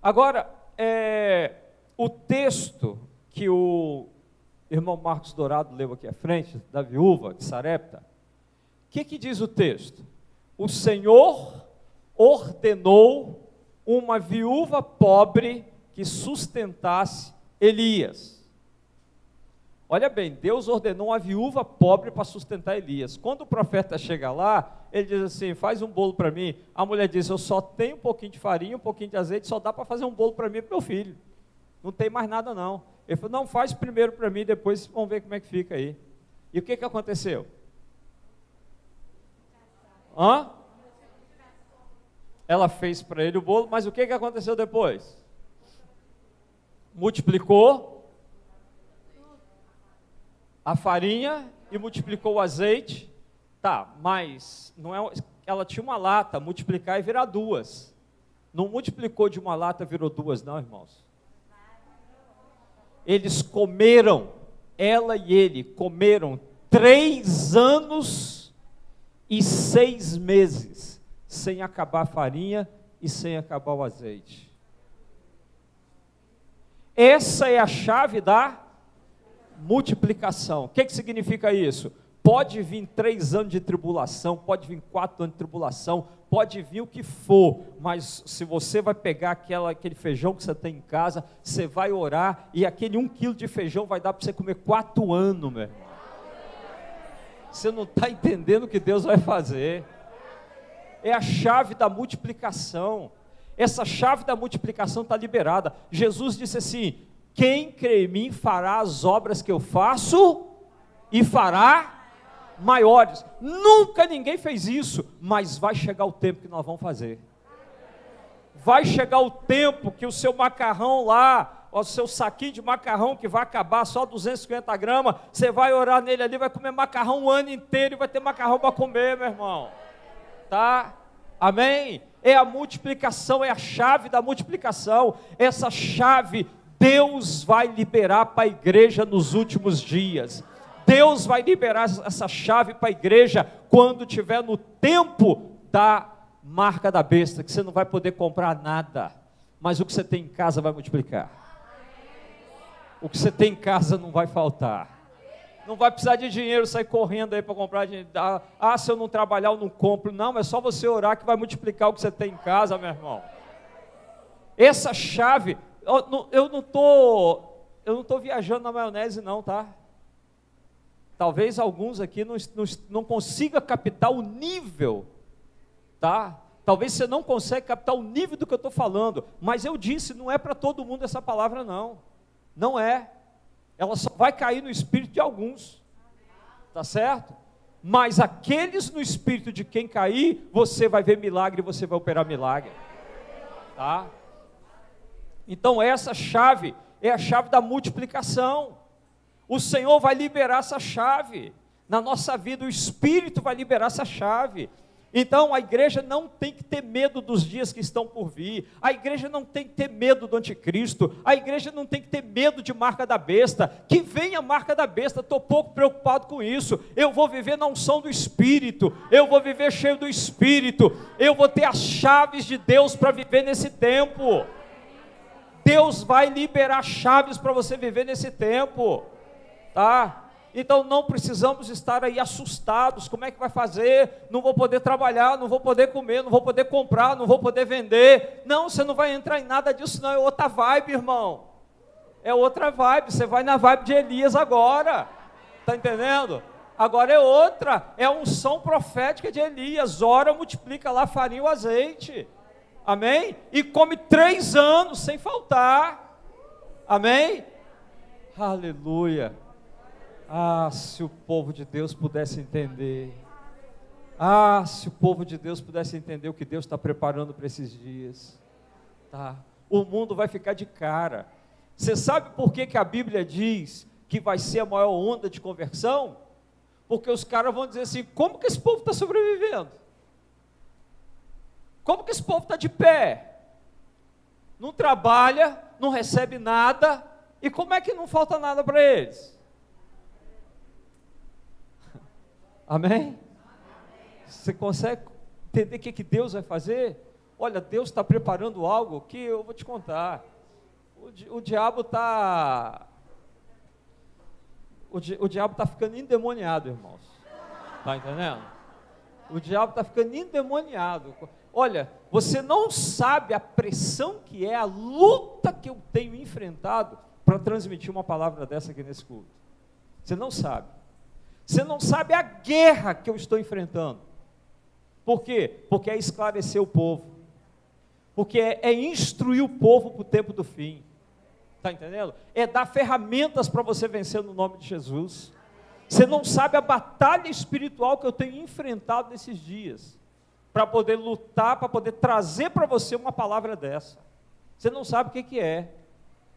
Speaker 2: Agora, é, o texto que o irmão Marcos Dourado leu aqui à frente, da viúva de Sarepta, o que, que diz o texto? O Senhor ordenou uma viúva pobre que sustentasse Elias. Olha bem, Deus ordenou uma viúva pobre para sustentar Elias. Quando o profeta chega lá, ele diz assim: faz um bolo para mim. A mulher diz: eu só tenho um pouquinho de farinha, um pouquinho de azeite, só dá para fazer um bolo para mim e para meu filho. Não tem mais nada não. Ele falou: não, faz primeiro para mim, depois vamos ver como é que fica aí. E o que, que aconteceu? Hã? Ela fez para ele o bolo, mas o que, que aconteceu depois? Multiplicou a farinha e multiplicou o azeite. Tá, mas não é, ela tinha uma lata, multiplicar e virar duas. Não multiplicou de uma lata, virou duas, não, irmãos. Eles comeram, ela e ele comeram três anos e seis meses, sem acabar a farinha e sem acabar o azeite. Essa é a chave da multiplicação. O que, que significa isso? Pode vir três anos de tribulação, pode vir quatro anos de tribulação, pode vir o que for, mas se você vai pegar aquela, aquele feijão que você tem em casa, você vai orar e aquele um quilo de feijão vai dar para você comer quatro anos, meu. Você não está entendendo o que Deus vai fazer. É a chave da multiplicação. Essa chave da multiplicação está liberada. Jesus disse assim: Quem crê em mim fará as obras que eu faço e fará maiores. Nunca ninguém fez isso, mas vai chegar o tempo que nós vamos fazer. Vai chegar o tempo que o seu macarrão lá, o seu saquinho de macarrão que vai acabar só 250 gramas, você vai orar nele ali, vai comer macarrão o ano inteiro e vai ter macarrão para comer, meu irmão. Tá? Amém? É a multiplicação, é a chave da multiplicação. Essa chave Deus vai liberar para a igreja nos últimos dias. Deus vai liberar essa chave para a igreja quando tiver no tempo da marca da besta, que você não vai poder comprar nada, mas o que você tem em casa vai multiplicar. O que você tem em casa não vai faltar. Não vai precisar de dinheiro, sair correndo aí para comprar. Ah, se eu não trabalhar, eu não compro. Não, é só você orar que vai multiplicar o que você tem em casa, meu irmão. Essa chave, eu não estou, eu não estou viajando na maionese, não, tá? Talvez alguns aqui não, não, não consiga captar o nível, tá? Talvez você não consiga captar o nível do que eu estou falando, mas eu disse, não é para todo mundo essa palavra, não. Não é. Ela só vai cair no espírito de alguns, tá certo? Mas aqueles no espírito de quem cair, você vai ver milagre, você vai operar milagre, tá? Então essa chave é a chave da multiplicação. O Senhor vai liberar essa chave. Na nossa vida, o Espírito vai liberar essa chave. Então a igreja não tem que ter medo dos dias que estão por vir, a igreja não tem que ter medo do anticristo, a igreja não tem que ter medo de marca da besta, que venha a marca da besta, estou pouco preocupado com isso, eu vou viver na unção do Espírito, eu vou viver cheio do Espírito, eu vou ter as chaves de Deus para viver nesse tempo. Deus vai liberar chaves para você viver nesse tempo tá? Então não precisamos estar aí assustados, como é que vai fazer? Não vou poder trabalhar, não vou poder comer, não vou poder comprar, não vou poder vender. Não, você não vai entrar em nada disso não, é outra vibe, irmão. É outra vibe, você vai na vibe de Elias agora. Tá entendendo? Agora é outra, é a unção profética de Elias. Ora, multiplica lá farinha e o azeite. Amém? E come três anos sem faltar. Amém? Aleluia. Ah, se o povo de Deus pudesse entender. Ah, se o povo de Deus pudesse entender o que Deus está preparando para esses dias. Tá? O mundo vai ficar de cara. Você sabe por que, que a Bíblia diz que vai ser a maior onda de conversão? Porque os caras vão dizer assim: como que esse povo está sobrevivendo? Como que esse povo está de pé? Não trabalha, não recebe nada, e como é que não falta nada para eles? Amém? Você consegue entender o que, que Deus vai fazer? Olha, Deus está preparando algo que eu vou te contar. O, o diabo está. O, di, o diabo está ficando endemoniado, irmãos. Está entendendo? O diabo está ficando endemoniado. Olha, você não sabe a pressão que é, a luta que eu tenho enfrentado para transmitir uma palavra dessa aqui nesse culto. Você não sabe. Você não sabe a guerra que eu estou enfrentando. Por quê? Porque é esclarecer o povo. Porque é, é instruir o povo para o tempo do fim. Está entendendo? É dar ferramentas para você vencer no nome de Jesus. Você não sabe a batalha espiritual que eu tenho enfrentado nesses dias. Para poder lutar, para poder trazer para você uma palavra dessa. Você não sabe o que, que é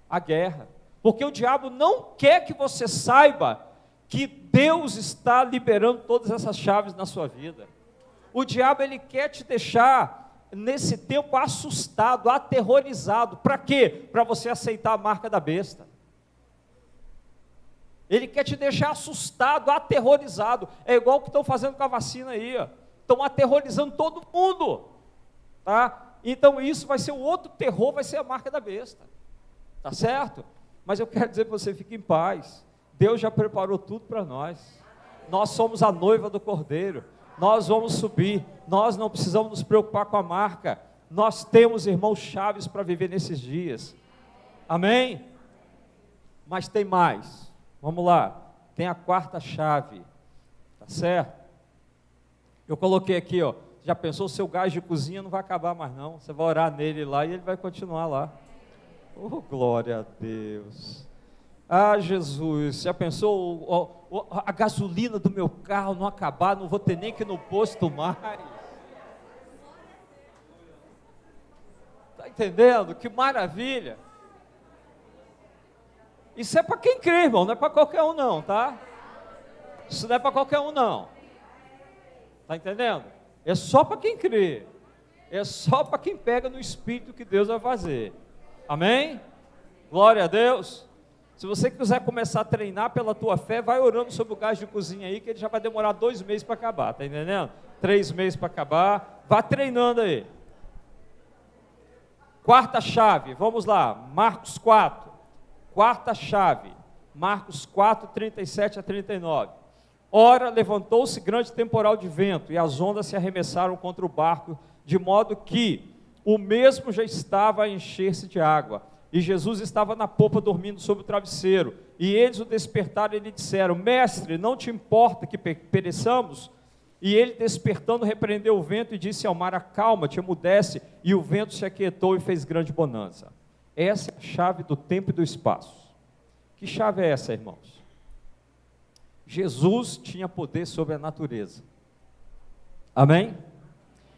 Speaker 2: a guerra. Porque o diabo não quer que você saiba que Deus está liberando todas essas chaves na sua vida. O diabo ele quer te deixar nesse tempo assustado, aterrorizado. Para quê? Para você aceitar a marca da besta. Ele quer te deixar assustado, aterrorizado. É igual o que estão fazendo com a vacina aí, ó. Estão aterrorizando todo mundo. Tá? Então isso vai ser o outro terror, vai ser a marca da besta. Tá certo? Mas eu quero dizer para você, fique em paz. Deus já preparou tudo para nós. Nós somos a noiva do Cordeiro. Nós vamos subir. Nós não precisamos nos preocupar com a marca. Nós temos irmãos chaves para viver nesses dias. Amém? Mas tem mais. Vamos lá. Tem a quarta chave. Tá certo? Eu coloquei aqui, ó. Já pensou, o seu gás de cozinha não vai acabar mais não. Você vai orar nele lá e ele vai continuar lá. Oh, glória a Deus. Ah, Jesus, já pensou a gasolina do meu carro não acabar, não vou ter nem que ir no posto mais. Está entendendo? Que maravilha. Isso é para quem crê, irmão, não é para qualquer um não, tá? Isso não é para qualquer um não. Está entendendo? É só para quem crê. É só para quem pega no espírito que Deus vai fazer. Amém? Glória a Deus. Se você quiser começar a treinar pela tua fé, vai orando sobre o gás de cozinha aí, que ele já vai demorar dois meses para acabar, tá entendendo? Três meses para acabar. Vá treinando aí. Quarta chave, vamos lá, Marcos 4. Quarta chave, Marcos 4, 37 a 39. Ora, levantou-se grande temporal de vento, e as ondas se arremessaram contra o barco, de modo que o mesmo já estava a encher-se de água e Jesus estava na popa dormindo sobre o travesseiro. E eles o despertaram e lhe disseram: Mestre, não te importa que pereçamos? E ele, despertando, repreendeu o vento e disse ao mar: Acalma-te, emudece. E o vento se aquietou e fez grande bonança. Essa é a chave do tempo e do espaço. Que chave é essa, irmãos? Jesus tinha poder sobre a natureza. Amém?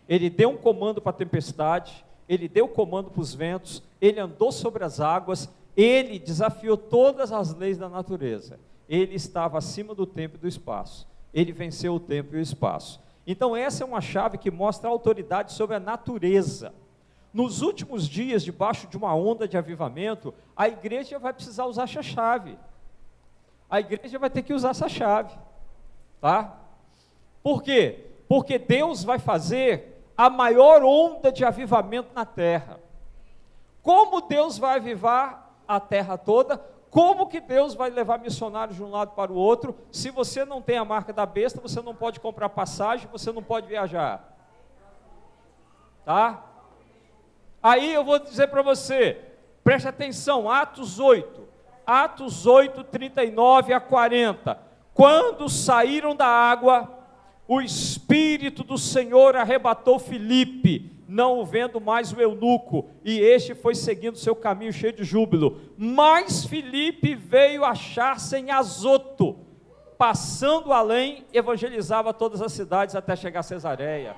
Speaker 2: Ele deu um comando para a tempestade, ele deu comando para os ventos, ele andou sobre as águas, ele desafiou todas as leis da natureza. Ele estava acima do tempo e do espaço. Ele venceu o tempo e o espaço. Então, essa é uma chave que mostra a autoridade sobre a natureza. Nos últimos dias, debaixo de uma onda de avivamento, a igreja vai precisar usar essa chave. A igreja vai ter que usar essa chave. Tá? Por quê? Porque Deus vai fazer a maior onda de avivamento na terra. Como Deus vai avivar a terra toda? Como que Deus vai levar missionários de um lado para o outro? Se você não tem a marca da besta, você não pode comprar passagem, você não pode viajar. Tá? Aí eu vou dizer para você, preste atenção, Atos 8, Atos 8, 39 a 40. Quando saíram da água, o Espírito do Senhor arrebatou Filipe, não o vendo mais o eunuco, e este foi seguindo seu caminho cheio de júbilo. Mas Filipe veio achar-se em Azoto, passando além, evangelizava todas as cidades até chegar a Cesareia.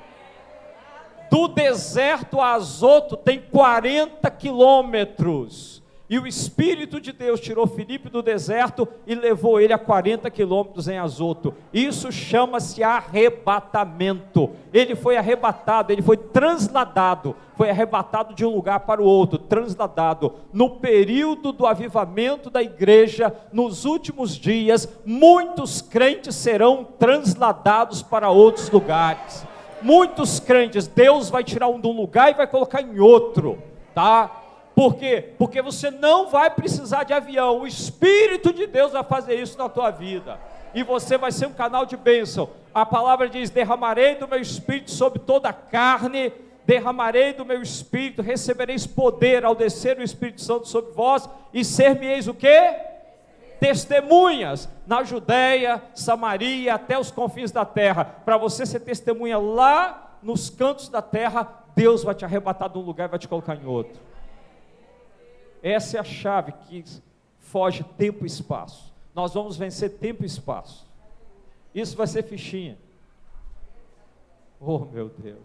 Speaker 2: Do deserto a Azoto tem 40 quilômetros. E o Espírito de Deus tirou Filipe do deserto e levou ele a 40 quilômetros em Azoto. Isso chama-se arrebatamento. Ele foi arrebatado, ele foi transladado, foi arrebatado de um lugar para o outro, transladado. No período do avivamento da igreja, nos últimos dias, muitos crentes serão transladados para outros lugares. Muitos crentes, Deus vai tirar um de um lugar e vai colocar em outro, tá? Por quê? Porque você não vai precisar de avião. O Espírito de Deus vai fazer isso na tua vida. E você vai ser um canal de bênção. A palavra diz: derramarei do meu espírito sobre toda a carne, derramarei do meu espírito, recebereis poder ao descer o Espírito Santo sobre vós, e ser-me-eis o quê? Testemunhas na Judéia, Samaria, até os confins da terra. Para você ser testemunha lá nos cantos da terra, Deus vai te arrebatar de um lugar e vai te colocar em outro. Essa é a chave que foge tempo e espaço. Nós vamos vencer tempo e espaço. Isso vai ser fichinha. Oh meu Deus.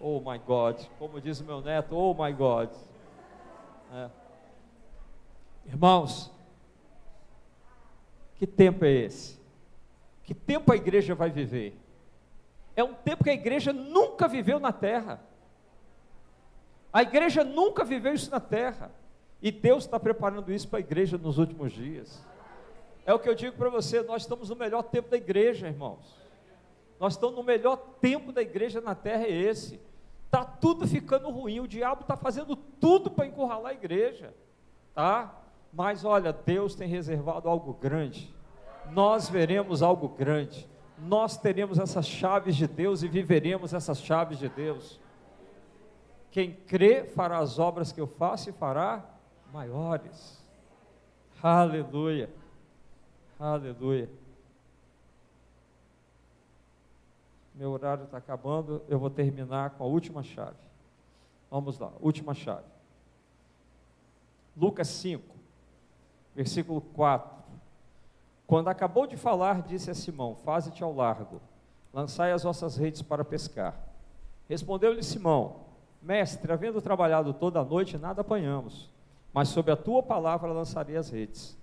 Speaker 2: Oh my God. Como diz meu neto, oh my God. É. Irmãos, Que tempo é esse? Que tempo a igreja vai viver? É um tempo que a igreja nunca viveu na terra. A igreja nunca viveu isso na terra. E Deus está preparando isso para a igreja nos últimos dias. É o que eu digo para você, nós estamos no melhor tempo da igreja, irmãos. Nós estamos no melhor tempo da igreja na terra, é esse. Está tudo ficando ruim, o diabo está fazendo tudo para encurralar a igreja. Tá? Mas olha, Deus tem reservado algo grande. Nós veremos algo grande. Nós teremos essas chaves de Deus e viveremos essas chaves de Deus. Quem crê fará as obras que eu faço e fará maiores. Aleluia. Aleluia. Meu horário está acabando, eu vou terminar com a última chave. Vamos lá, última chave. Lucas 5, versículo 4. Quando acabou de falar, disse a Simão: Faze-te ao largo, lançai as vossas redes para pescar. Respondeu-lhe Simão: Mestre, havendo trabalhado toda a noite, nada apanhamos, mas sob a tua palavra lançarei as redes.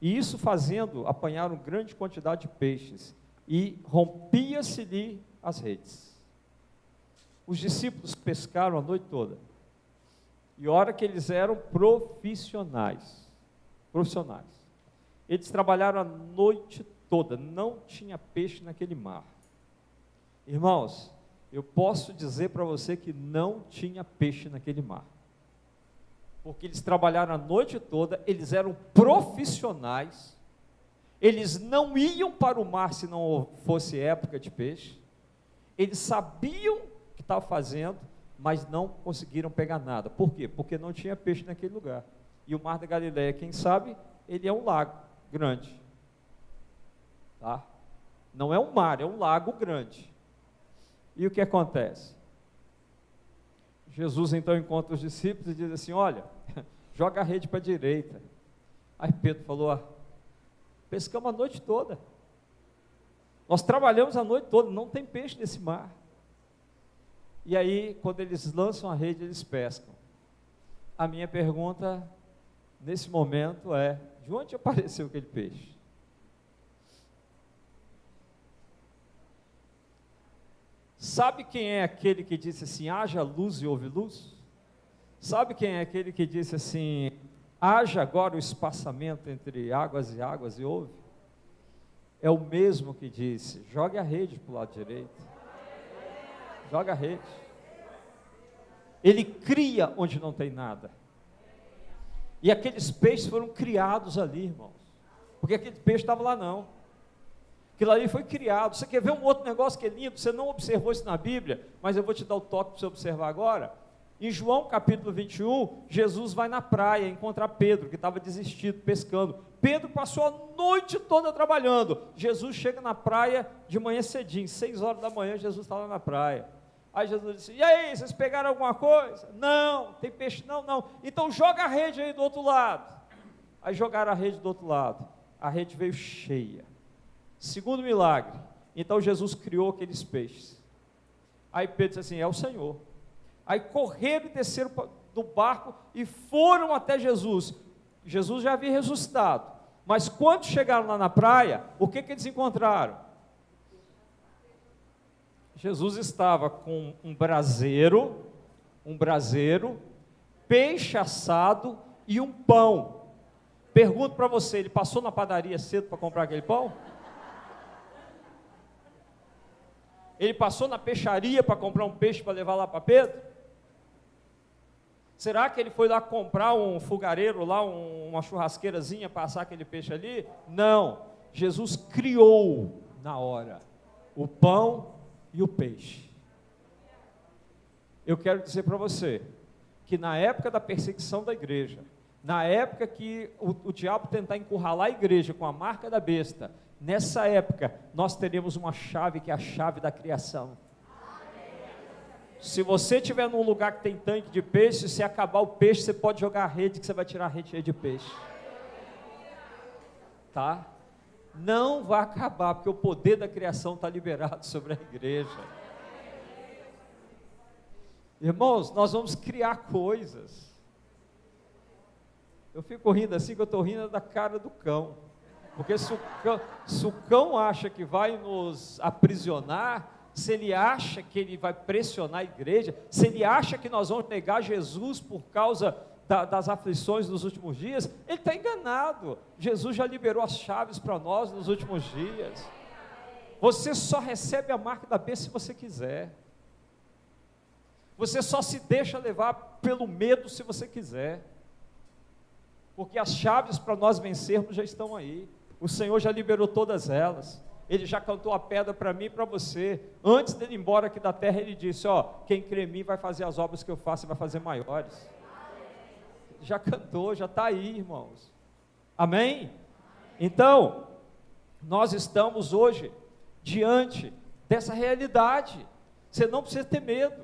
Speaker 2: E isso fazendo, apanharam grande quantidade de peixes, e rompia-se-lhe as redes. Os discípulos pescaram a noite toda. E hora que eles eram profissionais, profissionais. Eles trabalharam a noite toda, não tinha peixe naquele mar. Irmãos, eu posso dizer para você que não tinha peixe naquele mar. Porque eles trabalharam a noite toda, eles eram profissionais, eles não iam para o mar se não fosse época de peixe, eles sabiam o que estavam fazendo, mas não conseguiram pegar nada. Por quê? Porque não tinha peixe naquele lugar. E o Mar da Galileia, quem sabe, ele é um lago grande. Tá? Não é um mar, é um lago grande. E o que acontece? Jesus então encontra os discípulos e diz assim: Olha, joga a rede para a direita. Aí Pedro falou: ah, Pescamos a noite toda. Nós trabalhamos a noite toda, não tem peixe nesse mar. E aí, quando eles lançam a rede, eles pescam. A minha pergunta nesse momento é: de onde apareceu aquele peixe? Sabe quem é aquele que disse assim: haja luz e houve luz? Sabe quem é aquele que disse assim: haja agora o espaçamento entre águas e águas e houve? é o mesmo que disse: jogue a rede para o lado direito. Joga a rede. Ele cria onde não tem nada. E aqueles peixes foram criados ali, irmãos. Porque aquele peixe estava lá não. Aquilo ali foi criado. Você quer ver um outro negócio que é lindo? Você não observou isso na Bíblia, mas eu vou te dar o toque para você observar agora. Em João capítulo 21, Jesus vai na praia encontrar Pedro, que estava desistido, pescando. Pedro passou a noite toda trabalhando. Jesus chega na praia de manhã cedinho, seis horas da manhã, Jesus estava na praia. Aí Jesus disse: E aí, vocês pegaram alguma coisa? Não, tem peixe? Não, não. Então joga a rede aí do outro lado. Aí jogaram a rede do outro lado. A rede veio cheia. Segundo milagre. Então Jesus criou aqueles peixes. Aí Pedro disse assim: É o Senhor. Aí correram e desceram do barco e foram até Jesus. Jesus já havia ressuscitado. Mas quando chegaram lá na praia, o que, que eles encontraram? Jesus estava com um braseiro, um braseiro, peixe assado e um pão. Pergunto para você, ele passou na padaria cedo para comprar aquele pão? Ele passou na peixaria para comprar um peixe para levar lá para Pedro? Será que ele foi lá comprar um fogareiro lá, um, uma churrasqueirazinha, passar aquele peixe ali? Não. Jesus criou na hora o pão e o peixe. Eu quero dizer para você que na época da perseguição da igreja, na época que o, o diabo tentar encurralar a igreja com a marca da besta, nessa época nós teremos uma chave que é a chave da criação. Se você estiver num lugar que tem tanque de peixe, se acabar o peixe, você pode jogar a rede, que você vai tirar a rede cheia de peixe. Tá? Não vai acabar, porque o poder da criação está liberado sobre a igreja. Irmãos, nós vamos criar coisas. Eu fico rindo assim, que eu estou rindo da cara do cão. Porque se o, cão, se o cão acha que vai nos aprisionar, se ele acha que ele vai pressionar a igreja, se ele acha que nós vamos negar Jesus por causa da, das aflições dos últimos dias, ele está enganado. Jesus já liberou as chaves para nós nos últimos dias. Você só recebe a marca da besta se você quiser. Você só se deixa levar pelo medo se você quiser. Porque as chaves para nós vencermos já estão aí. O Senhor já liberou todas elas. Ele já cantou a pedra para mim e para você. Antes dele ir embora aqui da terra, ele disse: Ó, quem crê em mim vai fazer as obras que eu faço e vai fazer maiores. Já cantou, já está aí, irmãos. Amém? Então, nós estamos hoje diante dessa realidade. Você não precisa ter medo.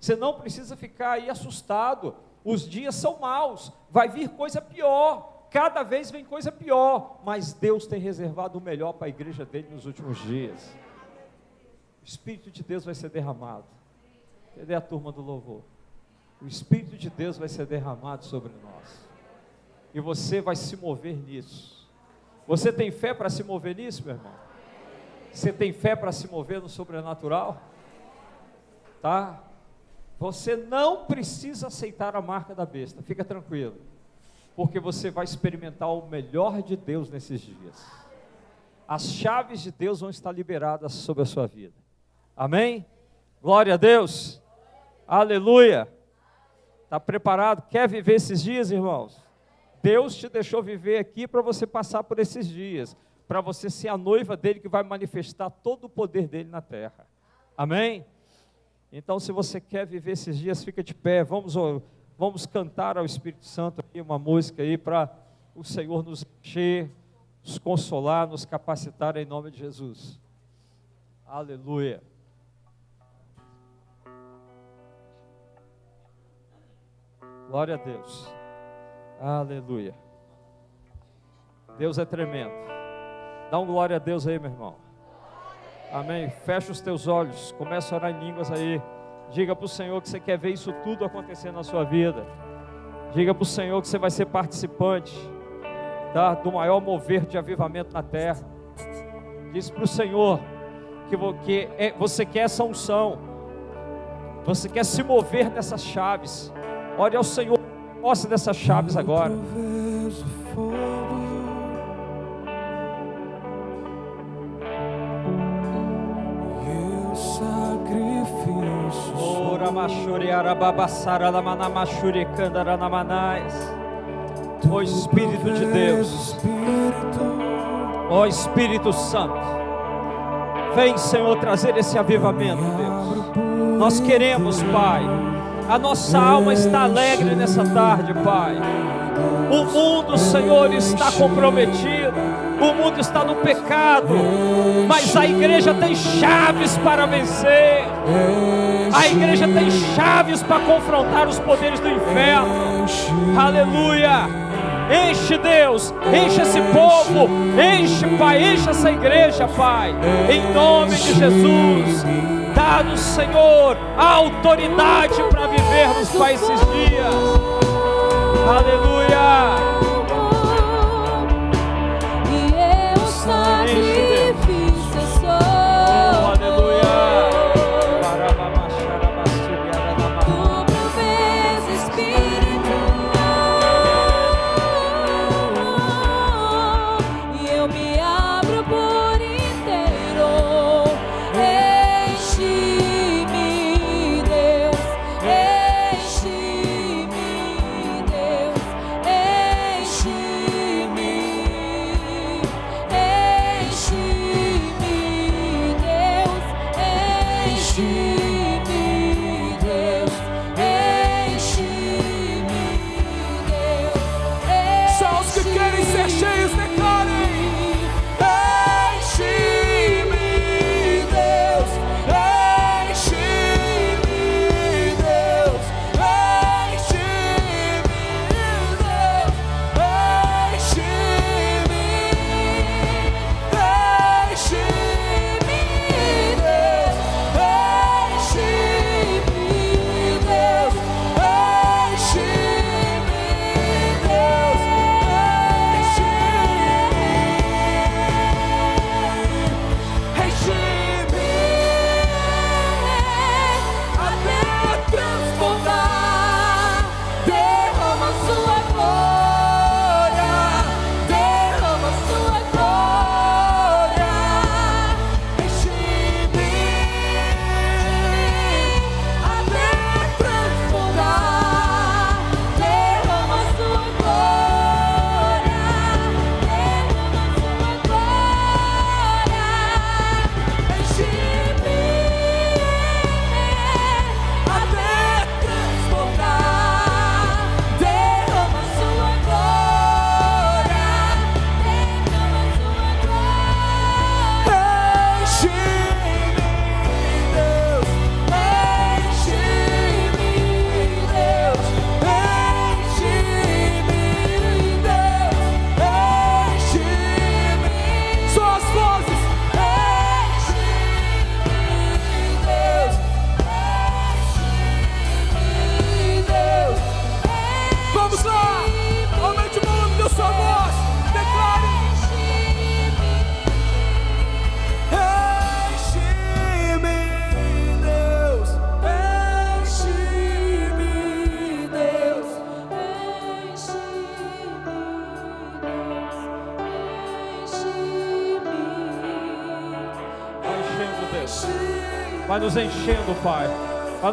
Speaker 2: Você não precisa ficar aí assustado. Os dias são maus, vai vir coisa pior. Cada vez vem coisa pior, mas Deus tem reservado o melhor para a igreja dele nos últimos dias. O Espírito de Deus vai ser derramado. Cadê a turma do louvor? O Espírito de Deus vai ser derramado sobre nós. E você vai se mover nisso. Você tem fé para se mover nisso, meu irmão? Você tem fé para se mover no sobrenatural? Tá? Você não precisa aceitar a marca da besta, fica tranquilo, porque você vai experimentar o melhor de Deus nesses dias. As chaves de Deus vão estar liberadas sobre a sua vida. Amém? Glória a Deus. Aleluia. Está preparado? Quer viver esses dias, irmãos? Deus te deixou viver aqui para você passar por esses dias, para você ser a noiva dele que vai manifestar todo o poder dele na terra. Amém? Então, se você quer viver esses dias, fica de pé. Vamos, vamos cantar ao Espírito Santo uma música aí para o Senhor nos encher, nos consolar, nos capacitar em nome de Jesus. Aleluia. Glória a Deus. Aleluia. Deus é tremendo. Dá um glória a Deus aí, meu irmão. Amém. Fecha os teus olhos, começa a orar em línguas aí. Diga para o Senhor que você quer ver isso tudo acontecer na sua vida. Diga para o Senhor que você vai ser participante tá, do maior mover de avivamento na terra. Diz para o Senhor que é, você quer essa unção. Você quer se mover nessas chaves. Ore ao Senhor, posse dessas chaves agora. Ó Espírito de Deus, ó Espírito Santo, vem, Senhor, trazer esse avivamento, Deus. Nós queremos, Pai, a nossa alma está alegre nessa tarde, Pai. O mundo, Senhor, está comprometido. O mundo está no pecado, mas a igreja tem chaves para vencer. A igreja tem chaves para confrontar os poderes do inferno. Aleluia! Enche Deus, enche esse povo, enche, Pai, enche essa igreja, Pai, em nome de Jesus. Dá-nos, Senhor, a autoridade para vivermos, Pai, esses dias. Aleluia!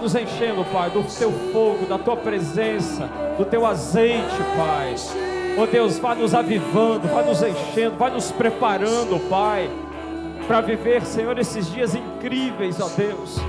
Speaker 2: Nos enchendo, Pai, do teu fogo, da tua presença, do teu azeite, Pai. Oh Deus, vai nos avivando, vai nos enchendo, vai nos preparando, Pai, para viver, Senhor, esses dias incríveis, ó Deus.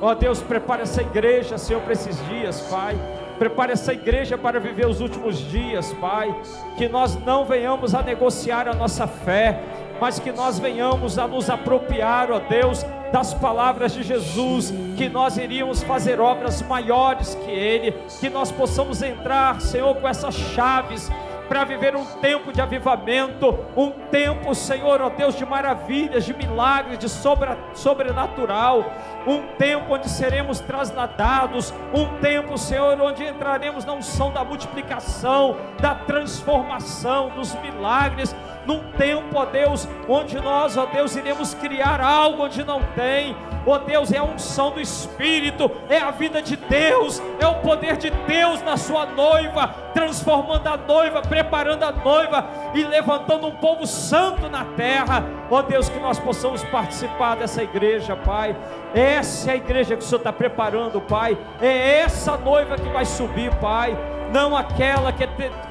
Speaker 2: Ó Deus, prepare essa igreja, Senhor, para esses dias, Pai. Prepare essa igreja para viver os últimos dias, Pai. Que nós não venhamos a negociar a nossa fé, mas que nós venhamos a nos apropriar, ó Deus, das palavras de Jesus, que nós iríamos fazer obras maiores que Ele, que nós possamos entrar, Senhor, com essas chaves para viver um tempo de avivamento, um tempo, Senhor, ó Deus, de maravilhas, de milagres, de sobra, sobrenatural, um tempo onde seremos trasladados, um tempo, Senhor, onde entraremos na unção da multiplicação, da transformação, dos milagres, num tempo, ó Deus, onde nós, ó Deus, iremos criar algo onde não tem, ó Deus, é a unção do Espírito, é a vida de Deus, é o poder de Deus na sua noiva, transformando a noiva, preparando a noiva e levantando um povo santo na terra, ó Deus, que nós possamos participar dessa igreja, Pai. Essa é a igreja que o Senhor está preparando, Pai. É essa noiva que vai subir, Pai não aquela que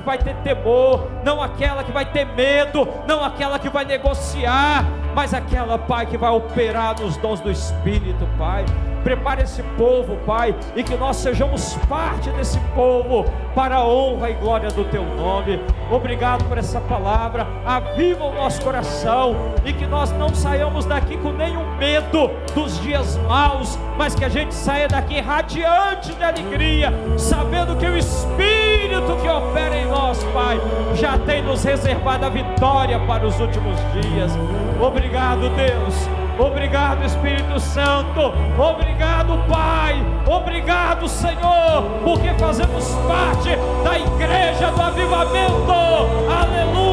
Speaker 2: vai ter temor, não aquela que vai ter medo, não aquela que vai negociar, mas aquela, Pai, que vai operar nos dons do Espírito, Pai. Prepare esse povo, Pai, e que nós sejamos parte desse povo para a honra e glória do Teu nome. Obrigado por essa palavra. Aviva o nosso coração e que nós não saiamos daqui com nenhum medo dos dias maus, mas que a gente saia daqui radiante de alegria, sabendo que o Espírito que opera em nós, Pai, já tem nos reservado a vitória para os últimos dias. Obrigado, Deus Obrigado, Espírito Santo. Obrigado, Pai. Obrigado, Senhor, porque fazemos parte da igreja do avivamento. Aleluia.